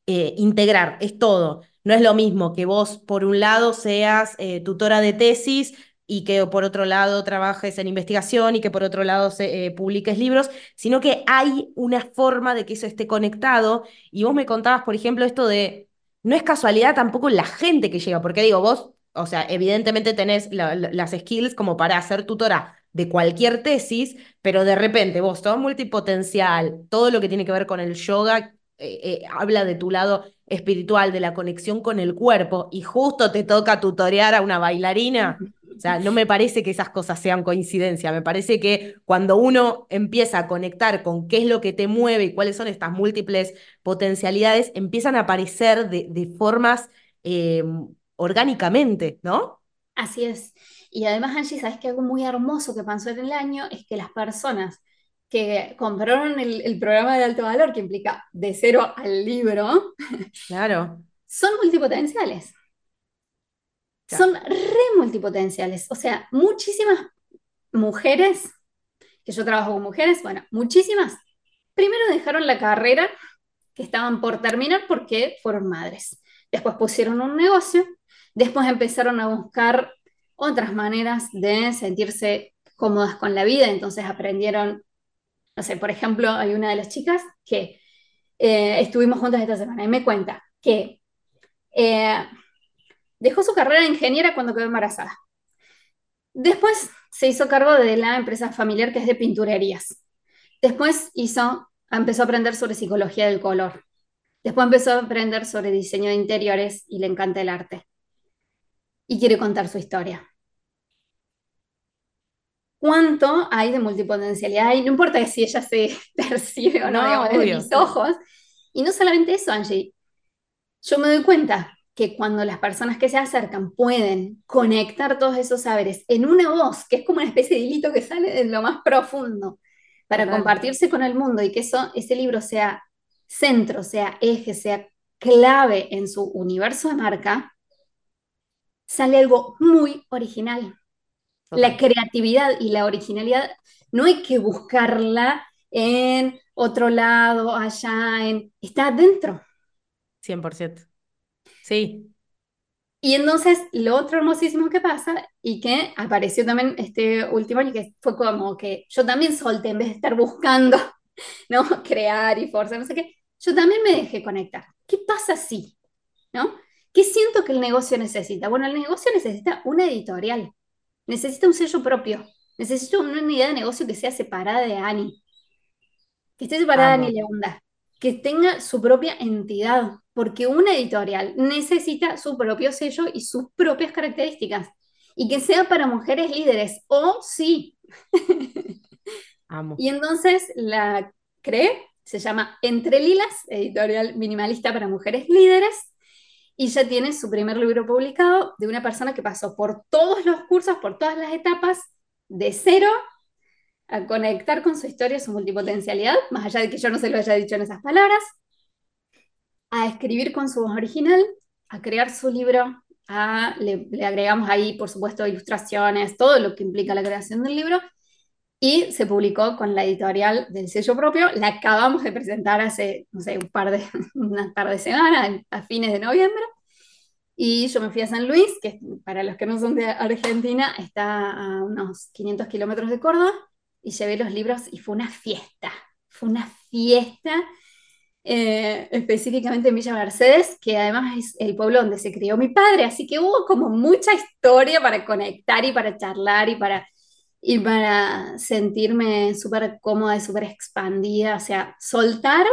Eh, integrar, es todo. No es lo mismo que vos, por un lado, seas eh, tutora de tesis y que por otro lado trabajes en investigación y que por otro lado se, eh, publiques libros, sino que hay una forma de que eso esté conectado. Y vos me contabas, por ejemplo, esto de, no es casualidad tampoco la gente que llega, porque digo, vos, o sea, evidentemente tenés la- la- las skills como para ser tutora de cualquier tesis, pero de repente vos, todo multipotencial, todo lo que tiene que ver con el yoga, eh, eh, habla de tu lado espiritual, de la conexión con el cuerpo, y justo te toca tutorear a una bailarina. O sea, no me parece que esas cosas sean coincidencia, me parece que cuando uno empieza a conectar con qué es lo que te mueve y cuáles son estas múltiples potencialidades, empiezan a aparecer de, formas eh, orgánicamente, ¿no? Así es. Y además, Angie, ¿sabes que algo muy hermoso que pasó en el año? Es que las personas que compraron el, programa de alto valor, que implica de cero al libro, claro. son multipotenciales. Son re multipotenciales. O sea, muchísimas mujeres, que yo trabajo con mujeres, bueno, muchísimas, primero dejaron la carrera que estaban por terminar porque fueron madres. Después pusieron un negocio, después empezaron a buscar otras maneras de sentirse cómodas con la vida, entonces aprendieron no sé, por ejemplo, hay una de las chicas que eh, estuvimos juntas esta semana y me cuenta que eh, dejó su carrera de ingeniera cuando quedó embarazada. Después se hizo cargo de la empresa familiar que es de pinturerías. Después hizo, empezó a aprender sobre psicología del color. Después empezó a aprender sobre diseño de interiores y le encanta el arte. Y quiere contar su historia. Cuánto hay de multipotencialidad y no importa si ella se percibe o no, no desde mis ojos. Y no solamente eso, Angie, yo me doy cuenta que cuando las personas que se acercan pueden conectar todos esos saberes en una voz, que es como una especie de hilito que sale de lo más profundo, para compartirse con el mundo y que eso, ese libro sea centro, sea eje, sea clave en su universo de marca, sale algo muy original. La creatividad y la originalidad no hay que buscarla en otro lado, allá, en, está dentro. 100%. Sí. Y entonces lo otro hermosísimo que pasa y que apareció también este último año, que fue como que yo también solté, en vez de estar buscando, ¿no? Crear y forzar, no sé qué, yo también me dejé conectar. ¿Qué pasa si? ¿No? ¿Qué siento que el negocio necesita? Bueno, el negocio necesita una editorial. Necesita un sello propio. Necesito una unidad de negocio que sea separada de Ani. Que esté separada de Ani Leonda. Que tenga su propia entidad. Porque una editorial necesita su propio sello y sus propias características. Y que sea para mujeres líderes. O sí. Y entonces la creé. Se llama Entre Lilas, editorial minimalista para mujeres líderes y ya tiene su primer libro publicado de una persona que pasó por todos los cursos, por todas las etapas, de cero a conectar con su historia, su multipotencialidad, más allá de que yo no se lo haya dicho en esas palabras, a escribir con su voz original, a crear su libro, a, le, le agregamos ahí, por supuesto, ilustraciones, todo lo que implica la creación del libro, y se publicó con la editorial del sello propio. La acabamos de presentar hace, no sé, un par de, unas par de semanas, a fines de noviembre. Y yo me fui a San Luis, que para los que no son de Argentina, está a unos 500 kilómetros de Córdoba, y llevé los libros y fue una fiesta, fue una fiesta, eh, específicamente en Villa Mercedes, que además es el pueblo donde se crió mi padre, así que hubo como mucha historia para conectar y para charlar y para y para sentirme súper cómoda y súper expandida. O sea, soltar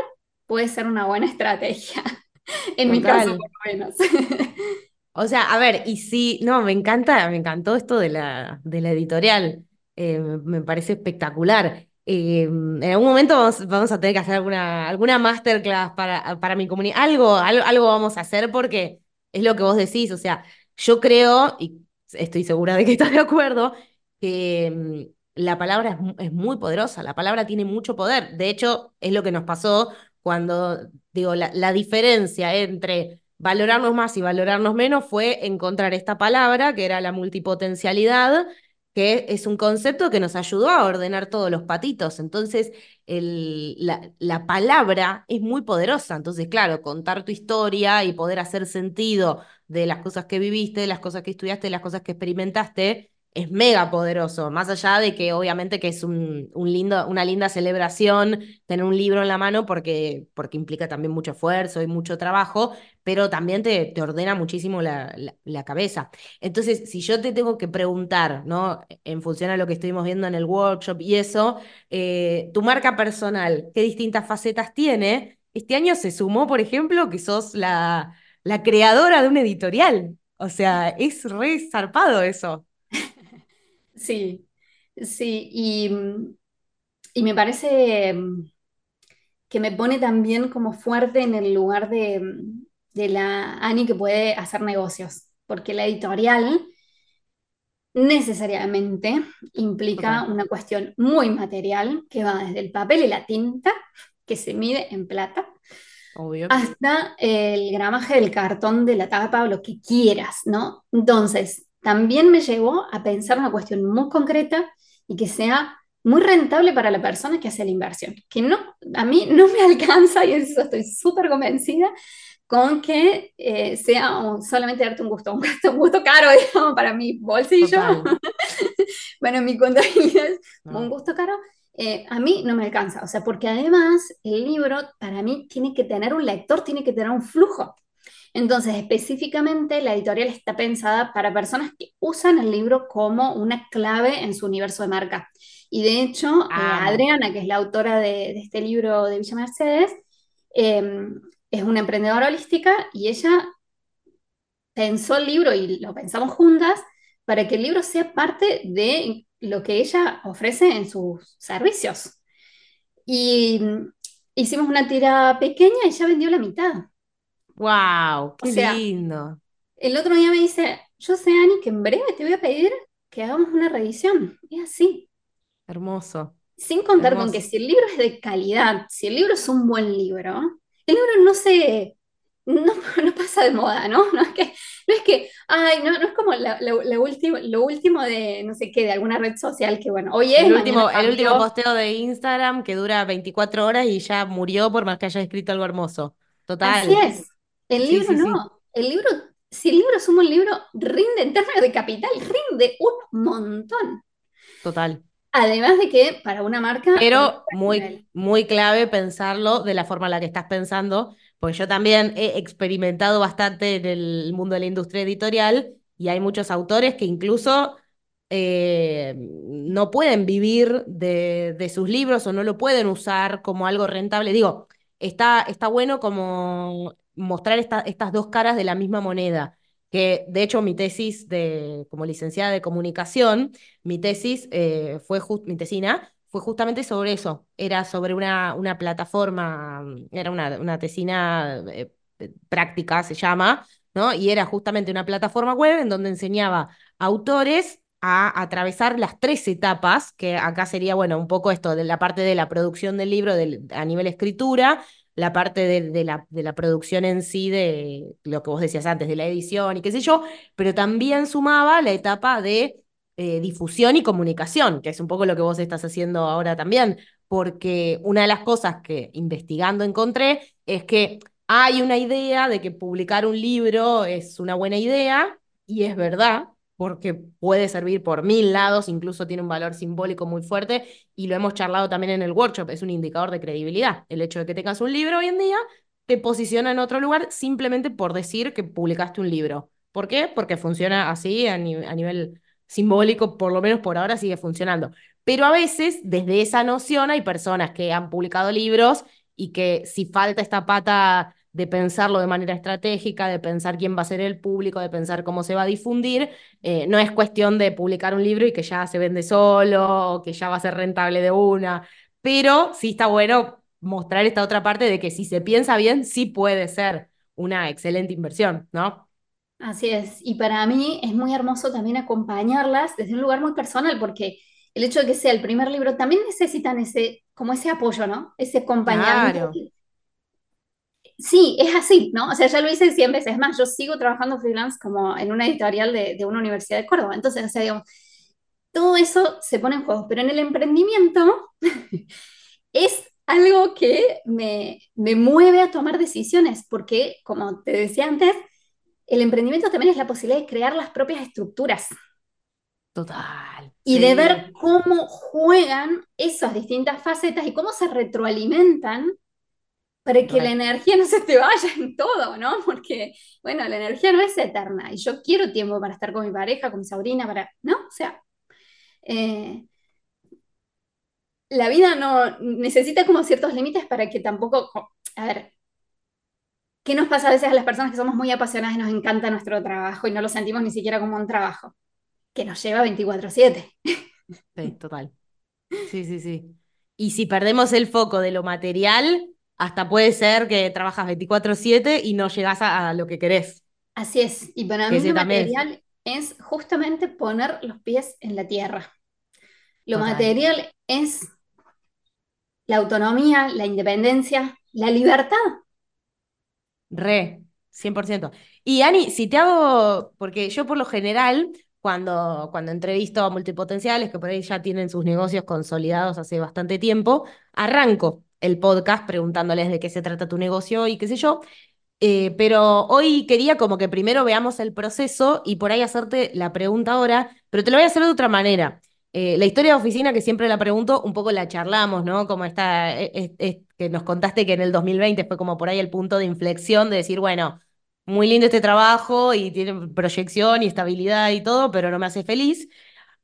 puede ser una buena estrategia. en mi caso, por lo menos. O sea, a ver, y sí, no, me encanta, me encantó esto de la, de la editorial. Eh, me parece espectacular. Eh, en algún momento vamos, a tener que hacer alguna, alguna masterclass para, para mi comunidad. Algo, algo, algo vamos a hacer porque es lo que vos decís. O sea, yo creo, y estoy segura de que estás de acuerdo, que mm, la palabra es, muy poderosa, la palabra tiene mucho poder. De hecho, es lo que nos pasó cuando, digo, la, diferencia entre valorarnos más y valorarnos menos fue encontrar esta palabra, que era la multipotencialidad, que es un concepto que nos ayudó a ordenar todos los patitos. Entonces, la, la, palabra es muy poderosa. Entonces, claro, contar tu historia y poder hacer sentido de las cosas que viviste, de las cosas que estudiaste, de las cosas que experimentaste, es mega poderoso, más allá de que obviamente que es un, lindo, una linda celebración tener un libro en la mano porque, porque implica también mucho esfuerzo y mucho trabajo, pero también te, te ordena muchísimo la, la, cabeza. Entonces, si yo te tengo que preguntar, ¿no? En función a lo que estuvimos viendo en el workshop y eso, eh, tu marca personal, ¿qué distintas facetas tiene? Este año se sumó, por ejemplo, que sos la, la creadora de un editorial. O sea, es re zarpado eso. Sí, sí, y, y me parece mm, que me pone también como fuerte en el lugar de, mm, de la Ani que puede hacer negocios, porque la editorial necesariamente implica Total, una cuestión muy material que va desde el papel y la tinta, que se mide en plata, obvio. hasta el gramaje del cartón de la tapa o lo que quieras, ¿no? Entonces, también me llevó a pensar una cuestión muy concreta y que sea muy rentable para la persona que hace la inversión, que no, a mí no me alcanza, y eso estoy súper convencida, con que eh, sea un- solamente darte un gusto, un gusto, un gusto caro, digamos, para mi bolsillo, bueno, mi contabilidad es un No, gusto caro, eh, a mí no me alcanza, o sea, porque además el libro para mí tiene que tener un lector, tiene que tener un flujo. Entonces, específicamente, la editorial está pensada para personas que usan el libro como una clave en su universo de marca. Y de hecho, eh, amo. Adriana, que es la autora de, de este libro de Villa Mercedes, eh, es una emprendedora holística y ella pensó el libro y lo pensamos juntas para que el libro sea parte de lo que ella ofrece en sus servicios. Y mm, hicimos una tira pequeña y ya vendió la mitad. Wow, O qué sea, lindo. el otro día me dice, yo sé, Ani, que en breve te voy a pedir que hagamos una reedición. Y así, Hermoso, sin contar con que si el libro es de calidad, si el libro es un buen libro, el libro no se, no, no pasa de moda, ¿no? No es que, no es que, ay, no, no es como la- la- lo último de, no sé qué, de alguna red social que, bueno, hoy es, El último, el último posteo de Instagram que dura 24 horas y ya murió por más que haya escrito algo hermoso. Así Total. es. El libro sí, no. sí. El libro, si el libro es un libro, rinde en términos de capital, rinde un montón. Total. Además de que para una marca Pero muy, nivel. muy clave pensarlo de la forma en la que estás pensando, porque yo también he experimentado bastante en el mundo de la industria editorial y hay muchos autores que incluso eh, no pueden vivir de, de sus libros o no lo pueden usar como algo rentable. Digo, está, está bueno como mostrar esta- estas dos caras de la misma moneda, que de hecho mi tesis de, como licenciada de comunicación, mi tesis eh, fue just- mi fue justamente sobre eso. Era sobre una, una plataforma, era una, una tesina eh, práctica, se llama, ¿no? Y era justamente una plataforma web en donde enseñaba autores a atravesar las tres etapas, que acá sería, bueno, un poco esto de la parte de la producción del libro del- a nivel escritura, la parte de, la, de la producción en sí, de lo que vos decías antes, de la edición y qué sé yo, pero también sumaba la etapa de eh, difusión y comunicación, que es un poco lo que vos estás haciendo ahora también, porque una de las cosas que investigando encontré es que hay una idea de que publicar un libro es una buena idea, y es verdad, porque puede servir por mil lados, incluso tiene un valor simbólico muy fuerte, y lo hemos charlado también en el workshop, es un indicador de credibilidad. El hecho de que tengas un libro hoy en día te posiciona en otro lugar simplemente por decir que publicaste un libro. ¿Por qué? Porque funciona así a, a nivel simbólico, por lo menos por ahora sigue funcionando. Pero a veces, desde esa noción, hay personas que han publicado libros y que si falta esta pata de pensarlo de manera estratégica, de pensar quién va a ser el público, de pensar cómo se va a difundir, eh, no es cuestión de publicar un libro y que ya se vende solo, o que ya va a ser rentable de una, pero sí está bueno mostrar esta otra parte de que si se piensa bien, sí puede ser una excelente inversión, ¿no? Así es. Y para mí es muy hermoso también acompañarlas desde un lugar muy personal, porque el hecho de que sea el primer libro también necesitan ese, como ese apoyo, ¿no? Ese acompañamiento. Claro, Sí, es así, ¿no? O sea, ya lo hice 100 veces. Es más, yo sigo trabajando freelance como en una editorial de, de una universidad de Córdoba. Entonces, o sea, digamos, todo eso se pone en juego. Pero en el emprendimiento es algo que me, me mueve a tomar decisiones, porque, como te decía antes, el emprendimiento también es la posibilidad de crear las propias estructuras total, y de ver sí, cómo juegan esas distintas facetas y cómo se retroalimentan para que la energía no se te vaya en todo, ¿no? Porque, bueno, la energía no es eterna y yo quiero tiempo para estar con mi pareja, con mi sobrina, para, ¿no? O sea, eh, la vida no necesita como ciertos límites para que tampoco, a ver, ¿qué nos pasa a veces a las personas que somos muy apasionadas y nos encanta nuestro trabajo y no lo sentimos ni siquiera como un trabajo? que nos lleva 24/7. Sí, total. Sí, sí, sí. Y si perdemos el foco de lo material, hasta puede ser que trabajas 24/7 y no llegas a, lo que querés. Así es. Y para mí lo material es justamente poner los pies en la tierra. Lo material es la autonomía, la independencia, la libertad. Re, 100%. Y Ani, si te hago, porque yo por lo general, cuando, cuando entrevisto a multipotenciales que por ahí ya tienen sus negocios consolidados hace bastante tiempo, arranco el podcast preguntándoles de qué se trata tu negocio y qué sé yo. Eh, pero hoy quería como que primero veamos el proceso y por ahí hacerte la pregunta ahora, pero te lo voy a hacer de otra manera. Eh, la historia de oficina, que siempre la pregunto, un poco la charlamos, ¿no? Como está, e, que nos contaste que en el 2020 fue como por ahí el punto de inflexión de decir, bueno, muy lindo este trabajo y tiene proyección y estabilidad y todo, pero no me hace feliz.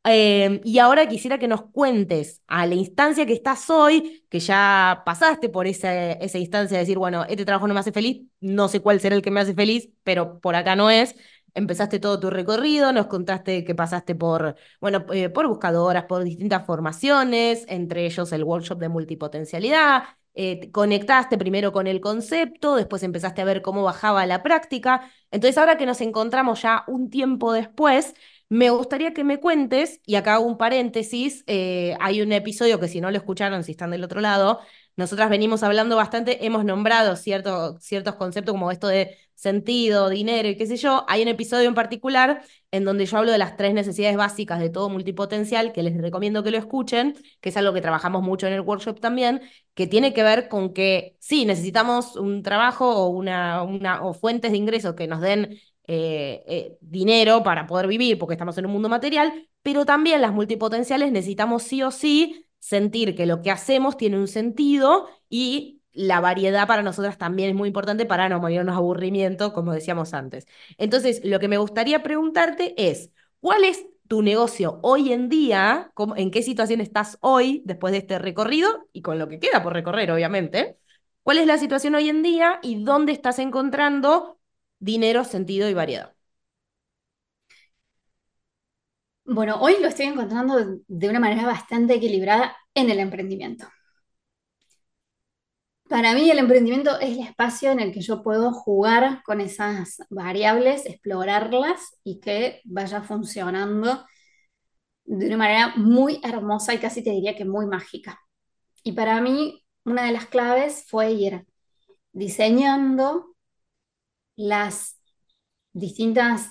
Em, y ahora quisiera que nos cuentes a la instancia que estás hoy, que ya pasaste por esa, instancia de decir, bueno, este trabajo no me hace feliz, no sé cuál será el que me hace feliz, pero por acá no es empezaste todo tu recorrido, nos contaste que pasaste por, bueno, eh, por buscadoras, por distintas formaciones, entre ellos el workshop de multipotencialidad. Eh, conectaste primero con el concepto, después empezaste a ver cómo bajaba la práctica. Entonces, ahora que nos encontramos ya un tiempo después, me gustaría que me cuentes, y acá hago un paréntesis, eh, hay un episodio que si no lo escucharon, si están del otro lado, nosotras venimos hablando bastante, hemos nombrado ciertos conceptos como esto de sentido, dinero y qué sé yo. Hay un episodio en particular en donde yo hablo de las tres necesidades básicas de todo multipotencial, que les recomiendo que lo escuchen, que es algo que trabajamos mucho en el workshop también, que tiene que ver con que sí, necesitamos un trabajo o, una, una, o fuentes de ingresos que nos den eh, eh, dinero para poder vivir, porque estamos en un mundo material, pero también las multipotenciales necesitamos sí o sí sentir que lo que hacemos tiene un sentido y la variedad para nosotras también es muy importante para no morirnos aburrimiento, como decíamos antes. Entonces, lo que me gustaría preguntarte es, ¿cuál es tu negocio hoy en día? ¿En qué situación estás hoy después de este recorrido y con lo que queda por recorrer, obviamente? ¿Cuál es la situación hoy en día y dónde estás encontrando dinero, sentido y variedad? Bueno, hoy lo estoy encontrando de una manera bastante equilibrada en el emprendimiento. Para mí el emprendimiento es el espacio en el que yo puedo jugar con esas variables, explorarlas y que vaya funcionando de una manera muy hermosa y casi te diría que muy mágica. Y para mí una de las claves fue ir diseñando las distintas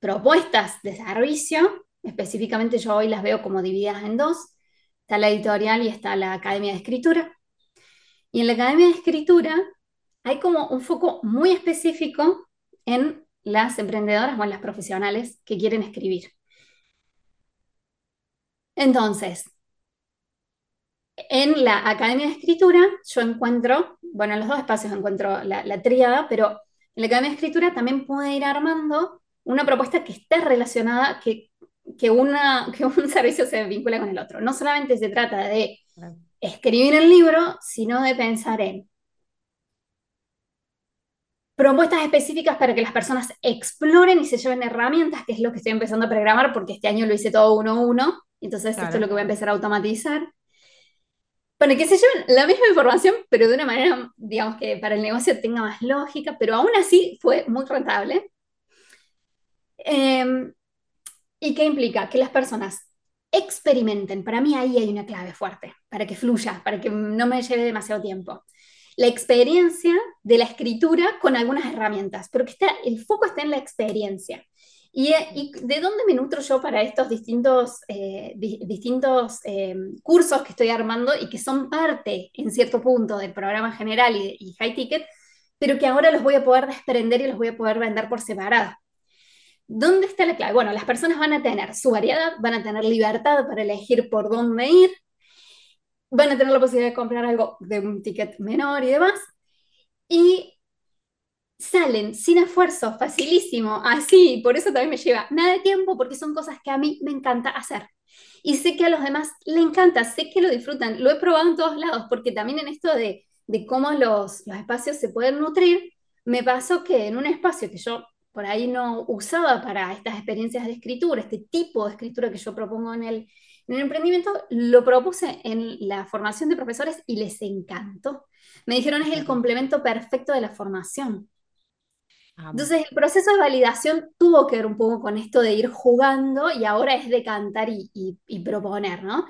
propuestas de servicio específicamente yo hoy las veo como divididas en dos. Está la editorial y está la Academia de Escritura. Y en la Academia de Escritura hay como un foco muy específico en las emprendedoras o en las profesionales que quieren escribir. Entonces, en la Academia de Escritura yo encuentro, bueno, en los dos espacios encuentro la, la tríada, pero en la Academia de Escritura también puedo ir armando una propuesta que esté relacionada, que que, una, que un servicio se vincula con el otro. No solamente se trata de escribir el libro, sino de pensar en propuestas específicas para que las personas exploren y se lleven herramientas, que es lo que estoy empezando a programar, porque este año lo hice todo uno a uno, entonces esto es lo que voy a empezar a automatizar. Para que se lleven la misma información, pero de una manera, digamos, que para el negocio tenga más lógica, pero aún así fue muy rentable. Eh, ¿Y qué implica? Que las personas experimenten. Para mí ahí hay una clave fuerte, para que fluya, para que no me lleve demasiado tiempo. La experiencia de la escritura con algunas herramientas, pero que está, el foco está en la experiencia. ¿Y, de dónde me nutro yo para estos distintos, eh, distintos eh, cursos que estoy armando y que son parte, en cierto punto, del programa general y, y High Ticket, pero que ahora los voy a poder desprender y los voy a poder vender por separado? ¿Dónde está la clave? Bueno, las personas van a tener su variedad, van a tener libertad para elegir por dónde ir, van a tener la posibilidad de comprar algo de un ticket menor y demás, y salen sin esfuerzo, facilísimo, así, por eso también me lleva nada de tiempo, porque son cosas que a mí me encanta hacer. Y sé que a los demás le encanta, sé que lo disfrutan, lo he probado en todos lados, porque también en esto de, cómo los, los espacios se pueden nutrir, me pasó que en un espacio que yo por ahí no usaba para estas experiencias de escritura, este tipo de escritura que yo propongo en el, en el emprendimiento, lo propuse en la formación de profesores y les encantó. Me dijeron es el complemento perfecto de la formación. Entonces el proceso de validación tuvo que ver un poco con esto de ir jugando y ahora es de cantar y, y proponer, ¿no?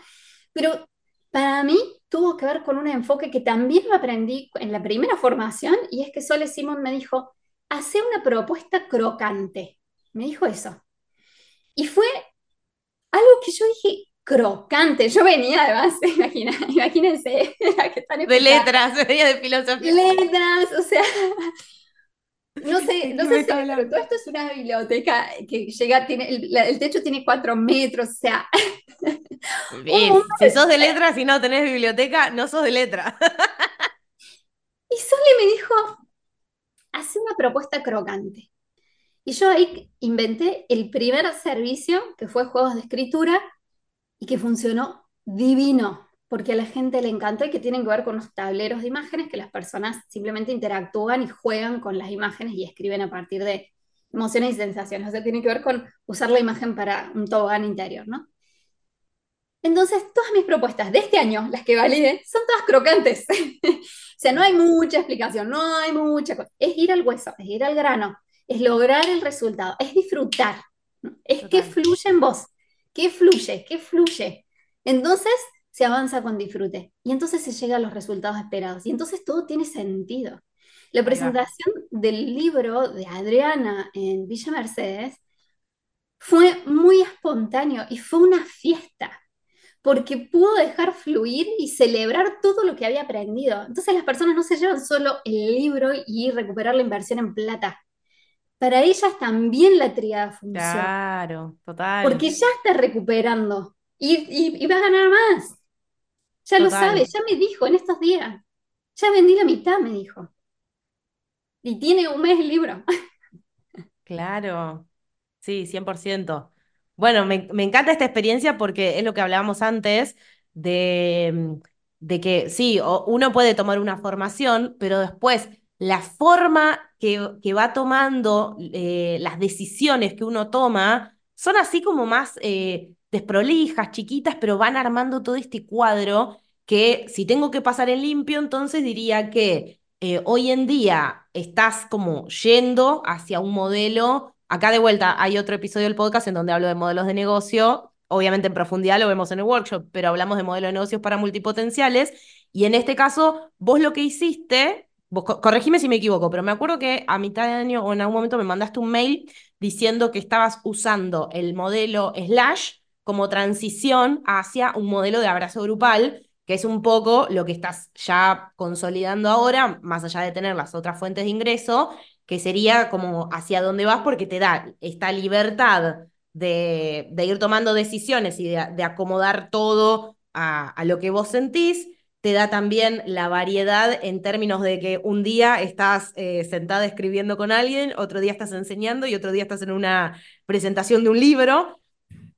Pero para mí tuvo que ver con un enfoque que también lo aprendí en la primera formación y es que Sole Simón me dijo, hace una propuesta crocante. Me dijo eso. Y fue algo que yo dije, crocante. Yo venía además, imagina, imagínense. de letras, venía de filosofía. Letras, o sea, no sé, no sé pero todo esto es una biblioteca que llega, tiene, el, techo tiene cuatro metros, o sea. si sos de letras y no tenés biblioteca, no sos de letra. y Sole me dijo, hace una propuesta crocante. Y yo ahí inventé el primer servicio, que fue juegos de escritura, y que funcionó divino porque a la gente le encantó y que tienen que ver con los tableros de imágenes que las personas simplemente interactúan y juegan con las imágenes y escriben a partir de emociones y sensaciones. O sea, tiene que ver con usar la imagen para un tobogán interior, ¿no? Entonces, todas mis propuestas de este año, las que valide, son todas crocantes. o sea, no hay mucha explicación, no hay mucha cosa. Es ir al hueso, es ir al grano, es lograr el resultado, es disfrutar. Es que fluye en vos, que fluye, que fluye. Entonces, se avanza con disfrute y entonces se llega a los resultados esperados y entonces todo tiene sentido. La presentación del libro de Adriana en Villa Mercedes fue muy espontáneo y fue una fiesta porque pudo dejar fluir y celebrar todo lo que había aprendido. Entonces las personas no se llevan solo el libro y recuperar la inversión en plata. Para ellas también la triada funciona. Claro, total. Porque ya está recuperando y, y va a ganar más. Ya lo sabe, ya me dijo en estos días. Ya vendí la mitad, me dijo. Y tiene un mes el libro. Claro, sí, 100%. Bueno, me, encanta esta experiencia porque es lo que hablábamos antes de, de que sí, uno puede tomar una formación, pero después la forma que, que va tomando, eh, las decisiones que uno toma, son así como más eh, desprolijas, chiquitas, pero van armando todo este cuadro que si tengo que pasar en limpio, entonces diría que eh, hoy en día estás como yendo hacia un modelo. Acá de vuelta hay otro episodio del podcast en donde hablo de modelos de negocio. Obviamente en profundidad lo vemos en el workshop, pero hablamos de modelos de negocios para multipotenciales. Y en este caso, vos lo que hiciste, vos, corregime si me equivoco, pero me acuerdo que a mitad de año o en algún momento me mandaste un mail diciendo que estabas usando el modelo Slash como transición hacia un modelo de abrazo grupal, que es un poco lo que estás ya consolidando ahora, más allá de tener las otras fuentes de ingreso, que sería como hacia dónde vas porque te da esta libertad de, de ir tomando decisiones y de, acomodar todo a, lo que vos sentís, te da también la variedad en términos de que un día estás eh, sentada escribiendo con alguien, otro día estás enseñando y otro día estás en una presentación de un libro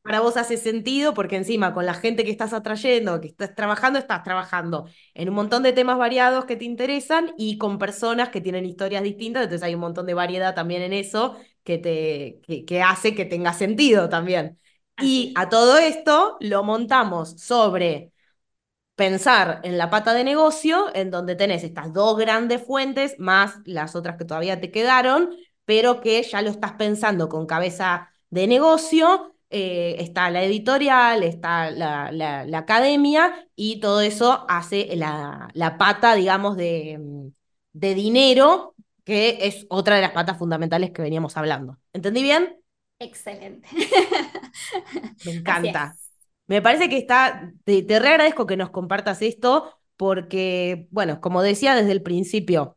para vos hace sentido porque encima con la gente que estás atrayendo, que estás trabajando, estás trabajando en un montón de temas variados que te interesan y con personas que tienen historias distintas, entonces hay un montón de variedad también en eso que, te, que, hace que tenga sentido también. Y a todo esto lo montamos sobre pensar en la pata de negocio, en donde tenés estas dos grandes fuentes, más las otras que todavía te quedaron, pero que ya lo estás pensando con cabeza de negocio eh, está la editorial, está la, academia y todo eso hace la, pata, digamos, de, de, dinero, que es otra de las patas fundamentales que veníamos hablando. ¿Entendí bien? Excelente. Me encanta. Me parece que está, te, te agradezco que nos compartas esto porque, bueno, como decía desde el principio,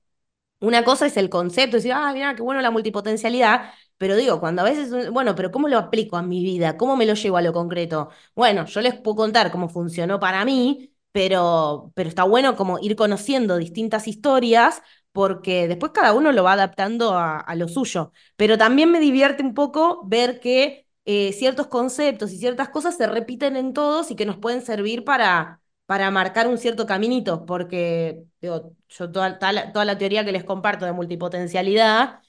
una cosa es el concepto, decir, ah, mira, qué bueno la multipotencialidad, pero digo, cuando a veces, bueno, pero ¿cómo lo aplico a mi vida? ¿Cómo me lo llevo a lo concreto? Bueno, yo les puedo contar cómo funcionó para mí, pero, pero está bueno como ir conociendo distintas historias porque después cada uno lo va adaptando a, lo suyo. Pero también me divierte un poco ver que eh, ciertos conceptos y ciertas cosas se repiten en todos y que nos pueden servir para, para marcar un cierto caminito, porque digo, yo toda, toda la teoría que les comparto de multipotencialidad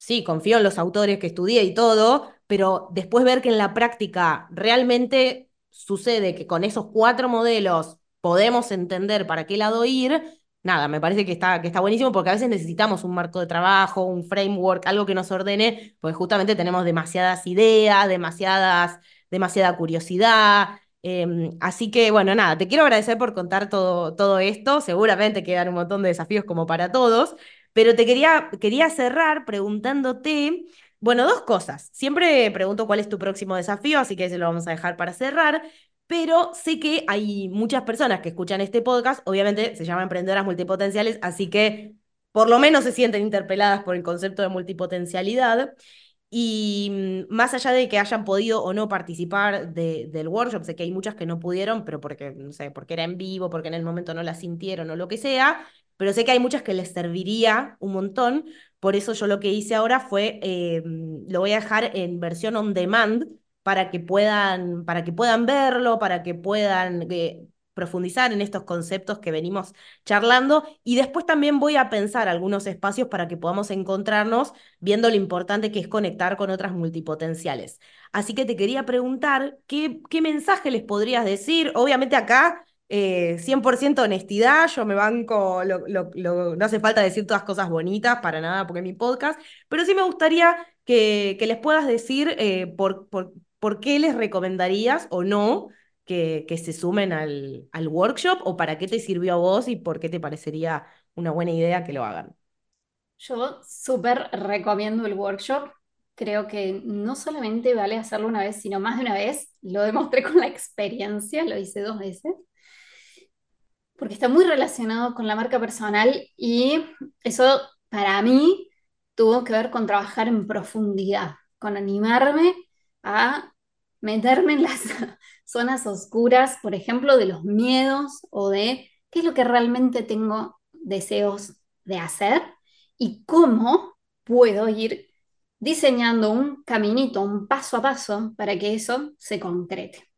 sí, confío en los autores que estudié y todo, pero después ver que en la práctica realmente sucede que con esos cuatro modelos podemos entender para qué lado ir, nada, me parece que está, que está buenísimo porque a veces necesitamos un marco de trabajo, un framework, algo que nos ordene, porque justamente tenemos demasiadas ideas, demasiadas, demasiada curiosidad. Em, así que, bueno, nada, te quiero agradecer por contar todo, todo esto. Seguramente quedan un montón de desafíos como para todos, pero te quería, quería cerrar preguntándote, bueno, dos cosas. Siempre pregunto cuál es tu próximo desafío, así que se lo vamos a dejar para cerrar pero sé que hay muchas personas que escuchan este podcast, obviamente se llaman emprendedoras multipotenciales, así que por lo menos se sienten interpeladas por el concepto de multipotencialidad. Y mm, más allá de que hayan podido o no participar del workshop, sé que hay muchas que no pudieron, pero porque, no sé, porque era en vivo, porque en el momento no la sintieron o lo que sea, pero sé que hay muchas que les serviría un montón. Por eso yo lo que hice ahora fue, eh, lo voy a dejar en versión on demand, para que puedan, para que puedan verlo, para que puedan eh, profundizar en estos conceptos que venimos charlando y después también voy a pensar algunos espacios para que podamos encontrarnos viendo lo importante que es conectar con otras multipotenciales. Así que te quería preguntar, ¿qué, qué mensaje les podrías decir? Obviamente acá... 100% eh, honestidad, yo me banco, no hace falta decir todas cosas bonitas para nada porque es mi podcast, pero sí me gustaría que, que les puedas decir eh, por, por, ¿por qué les recomendarías o no que, que se sumen al, al, workshop o para qué te sirvió a vos y por qué te parecería una buena idea que lo hagan? Yo súper recomiendo el workshop. Creo que no solamente vale hacerlo una vez, sino más de una vez. Lo demostré con la experiencia, lo hice dos veces porque está muy relacionado con la marca personal y eso para mí tuvo que ver con trabajar en profundidad, con animarme a meterme en las zonas oscuras, por ejemplo, de los miedos o de qué es lo que realmente tengo deseos de hacer y cómo puedo ir diseñando un caminito, un paso a paso para que eso se concrete.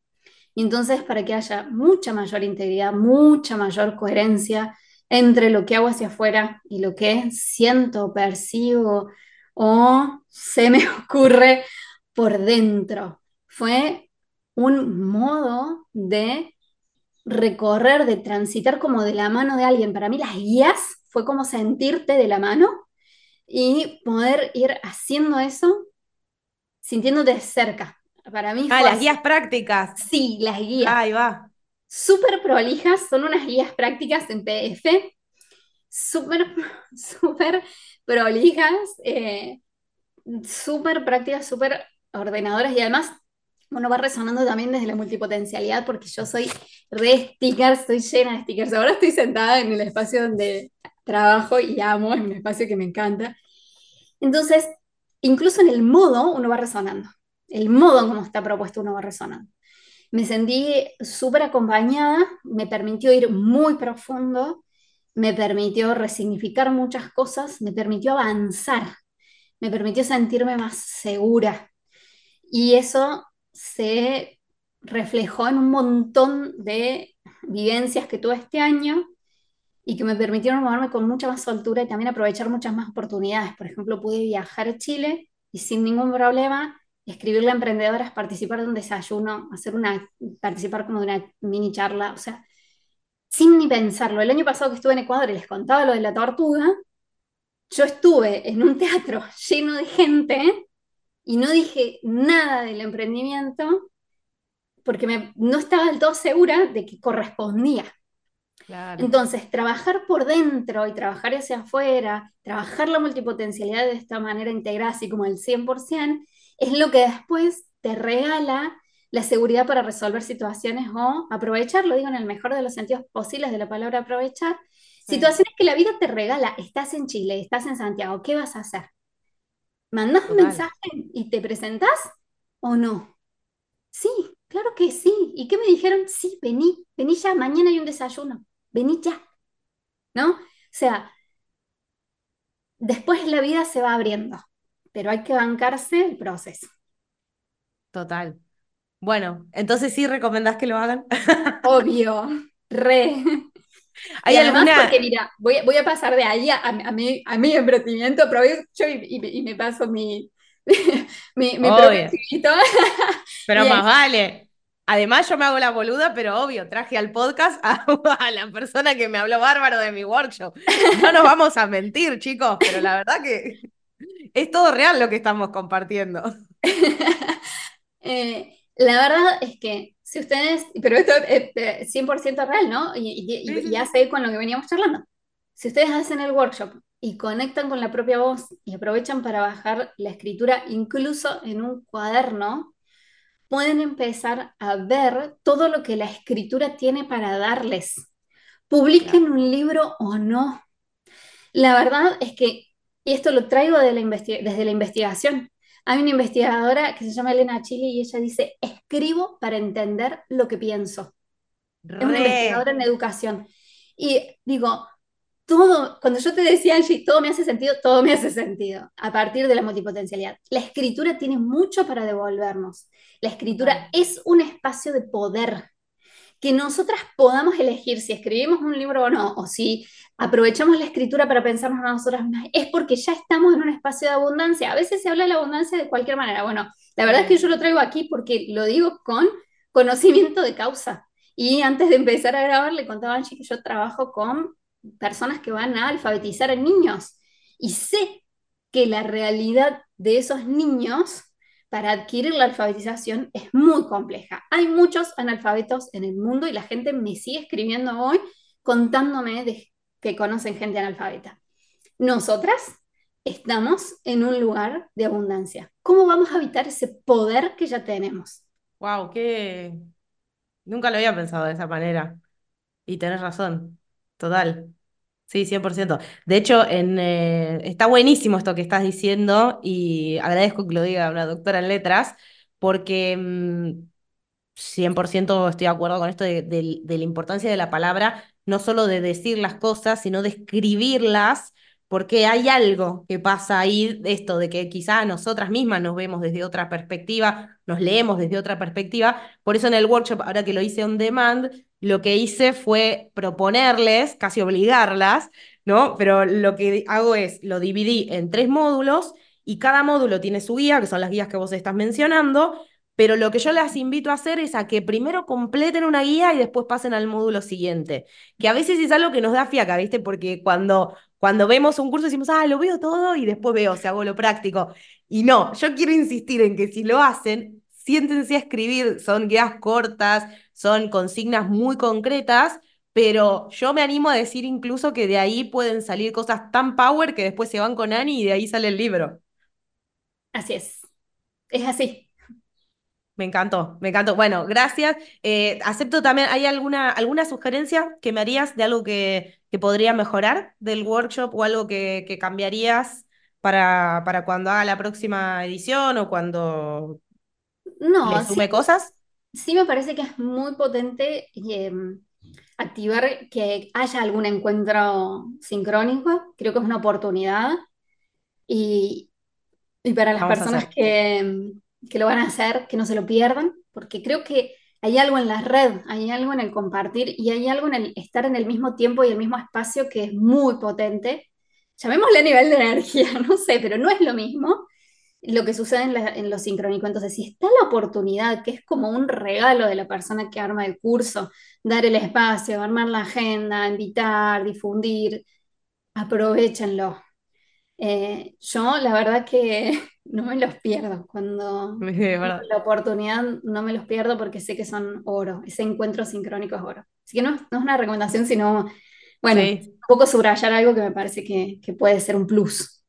Y entonces para que haya mucha mayor integridad, mucha mayor coherencia entre lo que hago hacia afuera y lo que siento, percibo o se me ocurre por dentro. Fue un modo de recorrer, de transitar como de la mano de alguien. Para mí las guías fue como sentirte de la mano y poder ir haciendo eso sintiéndote cerca. Para mí ah, las guías prácticas. Sí, las guías. Ahí va. Súper prolijas, son unas guías prácticas en PDF, súper, súper prolijas, eh, súper prácticas, súper ordenadoras y además uno va resonando también desde la multipotencialidad porque yo soy re stickers, estoy llena de stickers. Ahora estoy sentada en el espacio donde trabajo y amo, en un espacio que me encanta. Entonces, incluso en el modo uno va resonando. El modo en cómo está propuesto uno va resonando. Me sentí súper acompañada, me permitió ir muy profundo, me permitió resignificar muchas cosas, me permitió avanzar, me permitió sentirme más segura, y eso se reflejó en un montón de vivencias que tuve este año y que me permitieron moverme con mucha más soltura y también aprovechar muchas más oportunidades. Por ejemplo, pude viajar a Chile y sin ningún problema escribirle a emprendedoras, participar de un desayuno, hacer una, participar como de una mini charla, o sea, sin ni pensarlo. El año pasado que estuve en Ecuador y les contaba lo de la tortuga, yo estuve en un teatro lleno de gente y no dije nada del emprendimiento porque no estaba del todo segura de que correspondía. Entonces, trabajar por dentro y trabajar hacia afuera, trabajar la multipotencialidad de esta manera integrada, así como el 100%, es lo que después te regala la seguridad para resolver situaciones o aprovechar, lo digo en el mejor de los sentidos posibles de la palabra aprovechar, situaciones que la vida te regala. Estás en Chile, estás en Santiago, ¿qué vas a hacer? ¿Mandás un mensaje y te presentás o no? Sí, claro que sí. ¿Y qué me dijeron? Sí, vení, vení ya, mañana hay un desayuno, vení ya. ¿No? O sea, después la vida se va abriendo, pero hay que bancarse el proceso. Total. Bueno, entonces sí recomendás que lo hagan. Obvio, re. ¿Hay y además alguna- porque, mira, voy, voy a pasar de ahí a, a, mi, a mi emprendimiento, aprovecho y, y, y me paso mi, mi, mi propio. Pero más vale. Además, yo me hago la boluda, pero obvio, traje al podcast a, a la persona que me habló bárbaro de mi workshop. No nos vamos a mentir, chicos, pero la verdad que es todo real lo que estamos compartiendo. Eh, la verdad es que si ustedes, pero esto es eh, 100% real, ¿no? Y, y- y- Sí, sí, y hace con lo que veníamos charlando. Si ustedes hacen el workshop y conectan con la propia voz y aprovechan para bajar la escritura incluso en un cuaderno, pueden empezar a ver todo lo que la escritura tiene para darles. Publiquen un libro o no. La verdad es que, y esto lo traigo de la desde la investigación, hay una investigadora que se llama Elena Chili y ella dice, escribo para entender lo que pienso. Es una investigadora en educación. Y digo, todo, cuando yo te decía, Angie, todo me hace sentido, todo me hace sentido, a partir de la multipotencialidad. La escritura tiene mucho para devolvernos. La escritura es un espacio de poder. Que nosotras podamos elegir si escribimos un libro o no, o si aprovechamos la escritura para pensarnos a nosotras mismas, es porque ya estamos en un espacio de abundancia. A veces se habla de la abundancia de cualquier manera. Bueno, la verdad es que yo lo traigo aquí porque lo digo con conocimiento de causa. Y antes de empezar a grabar, le contaba a Angie que yo trabajo con personas que van a alfabetizar a niños. Y sé que la realidad de esos niños para adquirir la alfabetización es muy compleja. Hay muchos analfabetos en el mundo y la gente me sigue escribiendo hoy contándome que conocen gente analfabeta. Nosotras estamos en un lugar de abundancia. ¿Cómo vamos a evitar ese poder que ya tenemos? Wow, que nunca lo había pensado de esa manera. Y tenés razón, total. Sí, 100%. De hecho, eh, está buenísimo esto que estás diciendo y agradezco que lo diga una doctora en letras, porque mm, 100% estoy de acuerdo con esto de, la importancia de la palabra, no solo de decir las cosas, sino de escribirlas, porque hay algo que pasa ahí, esto de que quizá nosotras mismas nos vemos desde otra perspectiva, nos leemos desde otra perspectiva. Por eso en el workshop, ahora que lo hice on demand, lo que hice fue proponerles, casi obligarlas, ¿no? Pero lo que hago es, lo dividí en tres módulos y cada módulo tiene su guía, que son las guías que vos estás mencionando, pero lo que yo las invito a hacer es a que primero completen una guía y después pasen al módulo siguiente, que a veces es algo que nos da fiaca, ¿viste? Porque cuando, cuando vemos un curso decimos, ah, lo veo todo y después veo si hago lo práctico. Y no, yo quiero insistir en que si lo hacen, siéntense a escribir, son guías cortas, son consignas muy concretas, pero yo me animo a decir incluso que de ahí pueden salir cosas tan power que después se van con Ani y de ahí sale el libro. Así es. Es así. Me encantó, me encantó. Bueno, gracias. Eh, acepto también, ¿hay alguna, alguna sugerencia que me harías de algo que, que podría mejorar del workshop o algo que, que cambiarías para, para cuando haga la próxima edición o cuando No, le sume sí, cosas? sí me parece que es muy potente eh, activar que haya algún encuentro sincrónico. Creo que es una oportunidad. Y, y para las Vamos personas que, que lo van a hacer, que no se lo pierdan, porque creo que hay algo en la red, hay algo en el compartir y hay algo en el estar en el mismo tiempo y el mismo espacio que es muy potente. Llamémosle a nivel de energía, no sé, pero no es lo mismo lo que sucede en, la- en lo sincrónico. Entonces, si está la oportunidad, que es como un regalo de la persona que arma el curso, dar el espacio, armar la agenda, invitar, difundir, aprovechenlo. Eh, yo la verdad que no me los pierdo. Cuando tengo la oportunidad no me los pierdo porque sé que son oro. Ese encuentro sincrónico es oro. Así que no, no es una recomendación, sino, bueno, Sí. un poco subrayar algo que me parece que, que puede ser un plus.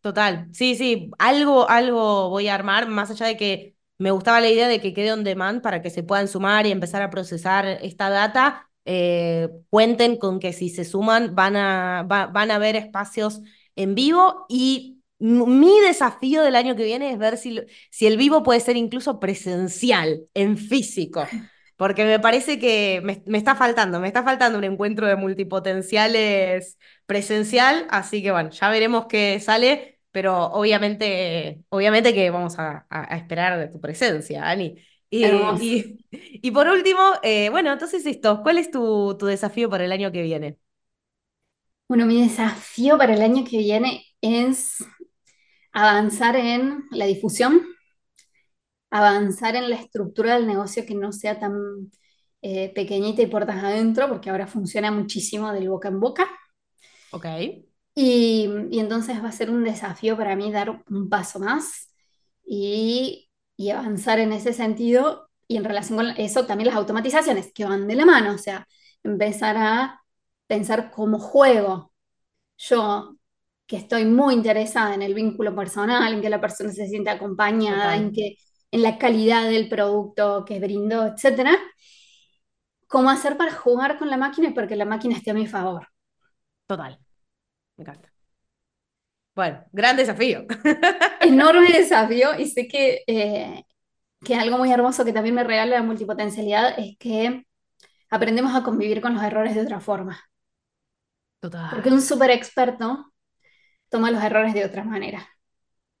Total, sí, sí, algo, algo voy a armar, más allá de que me gustaba la idea de que quede on demand para que se puedan sumar y empezar a procesar esta data. eh, cuenten con que si se suman van a, va- van a haber espacios en vivo y mi desafío del año que viene es ver si, si el vivo puede ser incluso presencial, en físico. Porque me parece que me, me está faltando, me está faltando un encuentro de multipotenciales presencial, así que bueno, ya veremos qué sale, pero obviamente, obviamente que vamos a, a- a esperar de tu presencia, Ani. Y, y- y por último, eh, bueno, entonces esto, ¿cuál es tu, tu desafío para el año que viene? Bueno, mi desafío para el año que viene es avanzar en la difusión, avanzar en la estructura del negocio que no sea tan eh, pequeñita y puertas adentro, porque ahora funciona muchísimo del boca en boca. Ok. Y, y entonces va a ser un desafío para mí dar un paso más y, y avanzar en ese sentido. Y en relación con eso, también las automatizaciones que van de la mano, o sea, empezar a pensar como juego. Yo, que estoy muy interesada en el vínculo personal, en que la persona se siente acompañada, Total. en que, en la calidad del producto que brindo, etcétera, cómo hacer para jugar con la máquina y para que la máquina esté a mi favor. Total. Me encanta. Bueno, gran desafío. enorme desafío y sé que, eh, que algo muy hermoso que también me regala la multipotencialidad es que aprendemos a convivir con los errores de otra forma. Total. Porque un súper experto toma los errores de otra manera.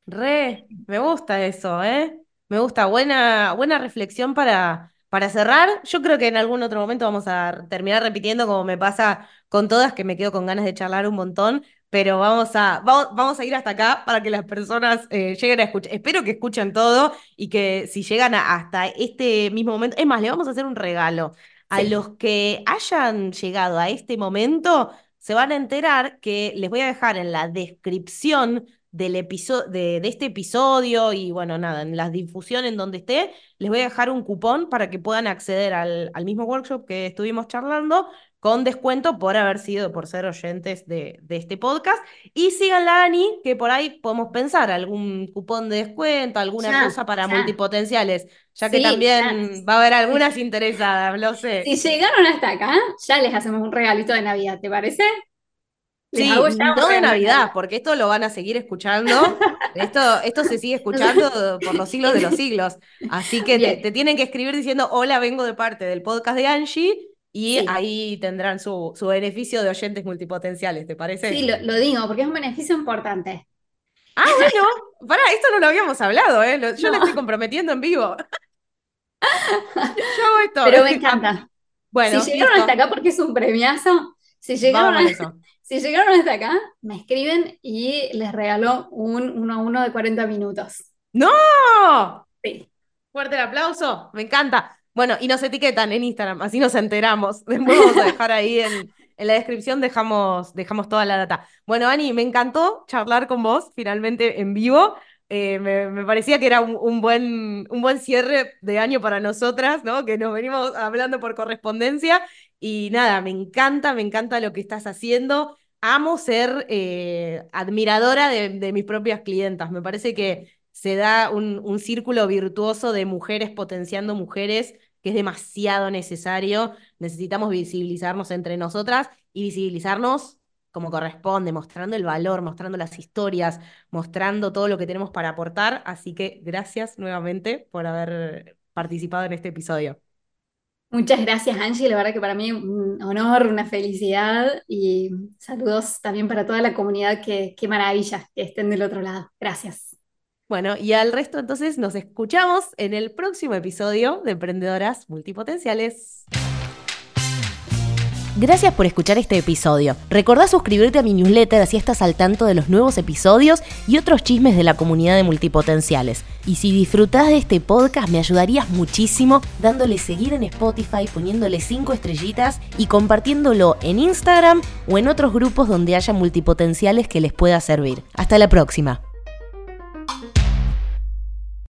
Re, me gusta eso, ¿eh? Me gusta, buena, buena reflexión para, para cerrar. Yo creo que en algún otro momento vamos a terminar repitiendo como me pasa con todas, que me quedo con ganas de charlar un montón, pero vamos a, vamos, vamos a ir hasta acá para que las personas eh, lleguen a escuchar. Espero que escuchen todo y que si llegan a- hasta este mismo momento, es más, le vamos a hacer un regalo. A Sí. los que hayan llegado a este momento, se van a enterar que les voy a dejar en la descripción del de, de este episodio y bueno, nada, en la difusión en donde esté, les voy a dejar un cupón para que puedan acceder al, al mismo workshop que estuvimos charlando con descuento por haber sido, por ser oyentes de, de este podcast. Y síganla, Ani, que por ahí podemos pensar algún cupón de descuento, alguna Ya, cosa para ya. multipotenciales, ya que Sí, también ya. va a haber algunas interesadas, lo sé. Si llegaron hasta acá, ya les hacemos un regalito de Navidad, ¿te parece? Sí, no de Navidad, porque esto lo van a seguir escuchando. Esto, esto se sigue escuchando por los siglos de los siglos. Así que te, tienen que escribir diciendo, hola, vengo de parte del podcast de Angie, y Sí. ahí tendrán su, su beneficio de oyentes multipotenciales, ¿te parece? Sí, lo, lo digo porque es un beneficio importante. Ah, bueno, pará, esto no lo habíamos hablado, ¿eh? Yo No. lo estoy comprometiendo en vivo. Yo esto. Pero me encanta. Bueno, si llegaron listo. hasta acá porque es un premiazo, si llegaron, a- eso. Si llegaron hasta acá, me escriben y les regalo un uno a uno de 40 minutos. ¡No! Sí. Fuerte el aplauso, me encanta. Bueno, y nos etiquetan en Instagram, así nos enteramos. Después vamos a dejar ahí en, en la descripción, dejamos, dejamos toda la data. Bueno, Ani, me encantó charlar con vos finalmente en vivo. Eh, me, me parecía que era un, un buen, un buen cierre de año para nosotras, ¿no? Que nos venimos hablando por correspondencia. Y nada, me encanta, me encanta lo que estás haciendo. Amo ser eh, admiradora de, mis propias clientas. Me parece que se da un círculo virtuoso de mujeres potenciando mujeres que es demasiado necesario. Necesitamos visibilizarnos entre nosotras y visibilizarnos como corresponde, mostrando el valor, mostrando las historias, mostrando todo lo que tenemos para aportar. Así que gracias nuevamente por haber participado en este episodio. Muchas gracias, Angie. La verdad que para mí un honor, una felicidad y saludos también para toda la comunidad. Que, qué maravilla que estén del otro lado. Gracias. Bueno, y al resto entonces nos escuchamos en el próximo episodio de Emprendedoras Multipotenciales. Gracias por escuchar este episodio. Recordá suscribirte a mi newsletter así estás al tanto de los nuevos episodios y otros chismes de la comunidad de multipotenciales. Y si disfrutás de este podcast me ayudarías muchísimo dándole seguir en Spotify, poniéndole 5 estrellitas y compartiéndolo en Instagram o en otros grupos donde haya multipotenciales que les pueda servir. Hasta la próxima.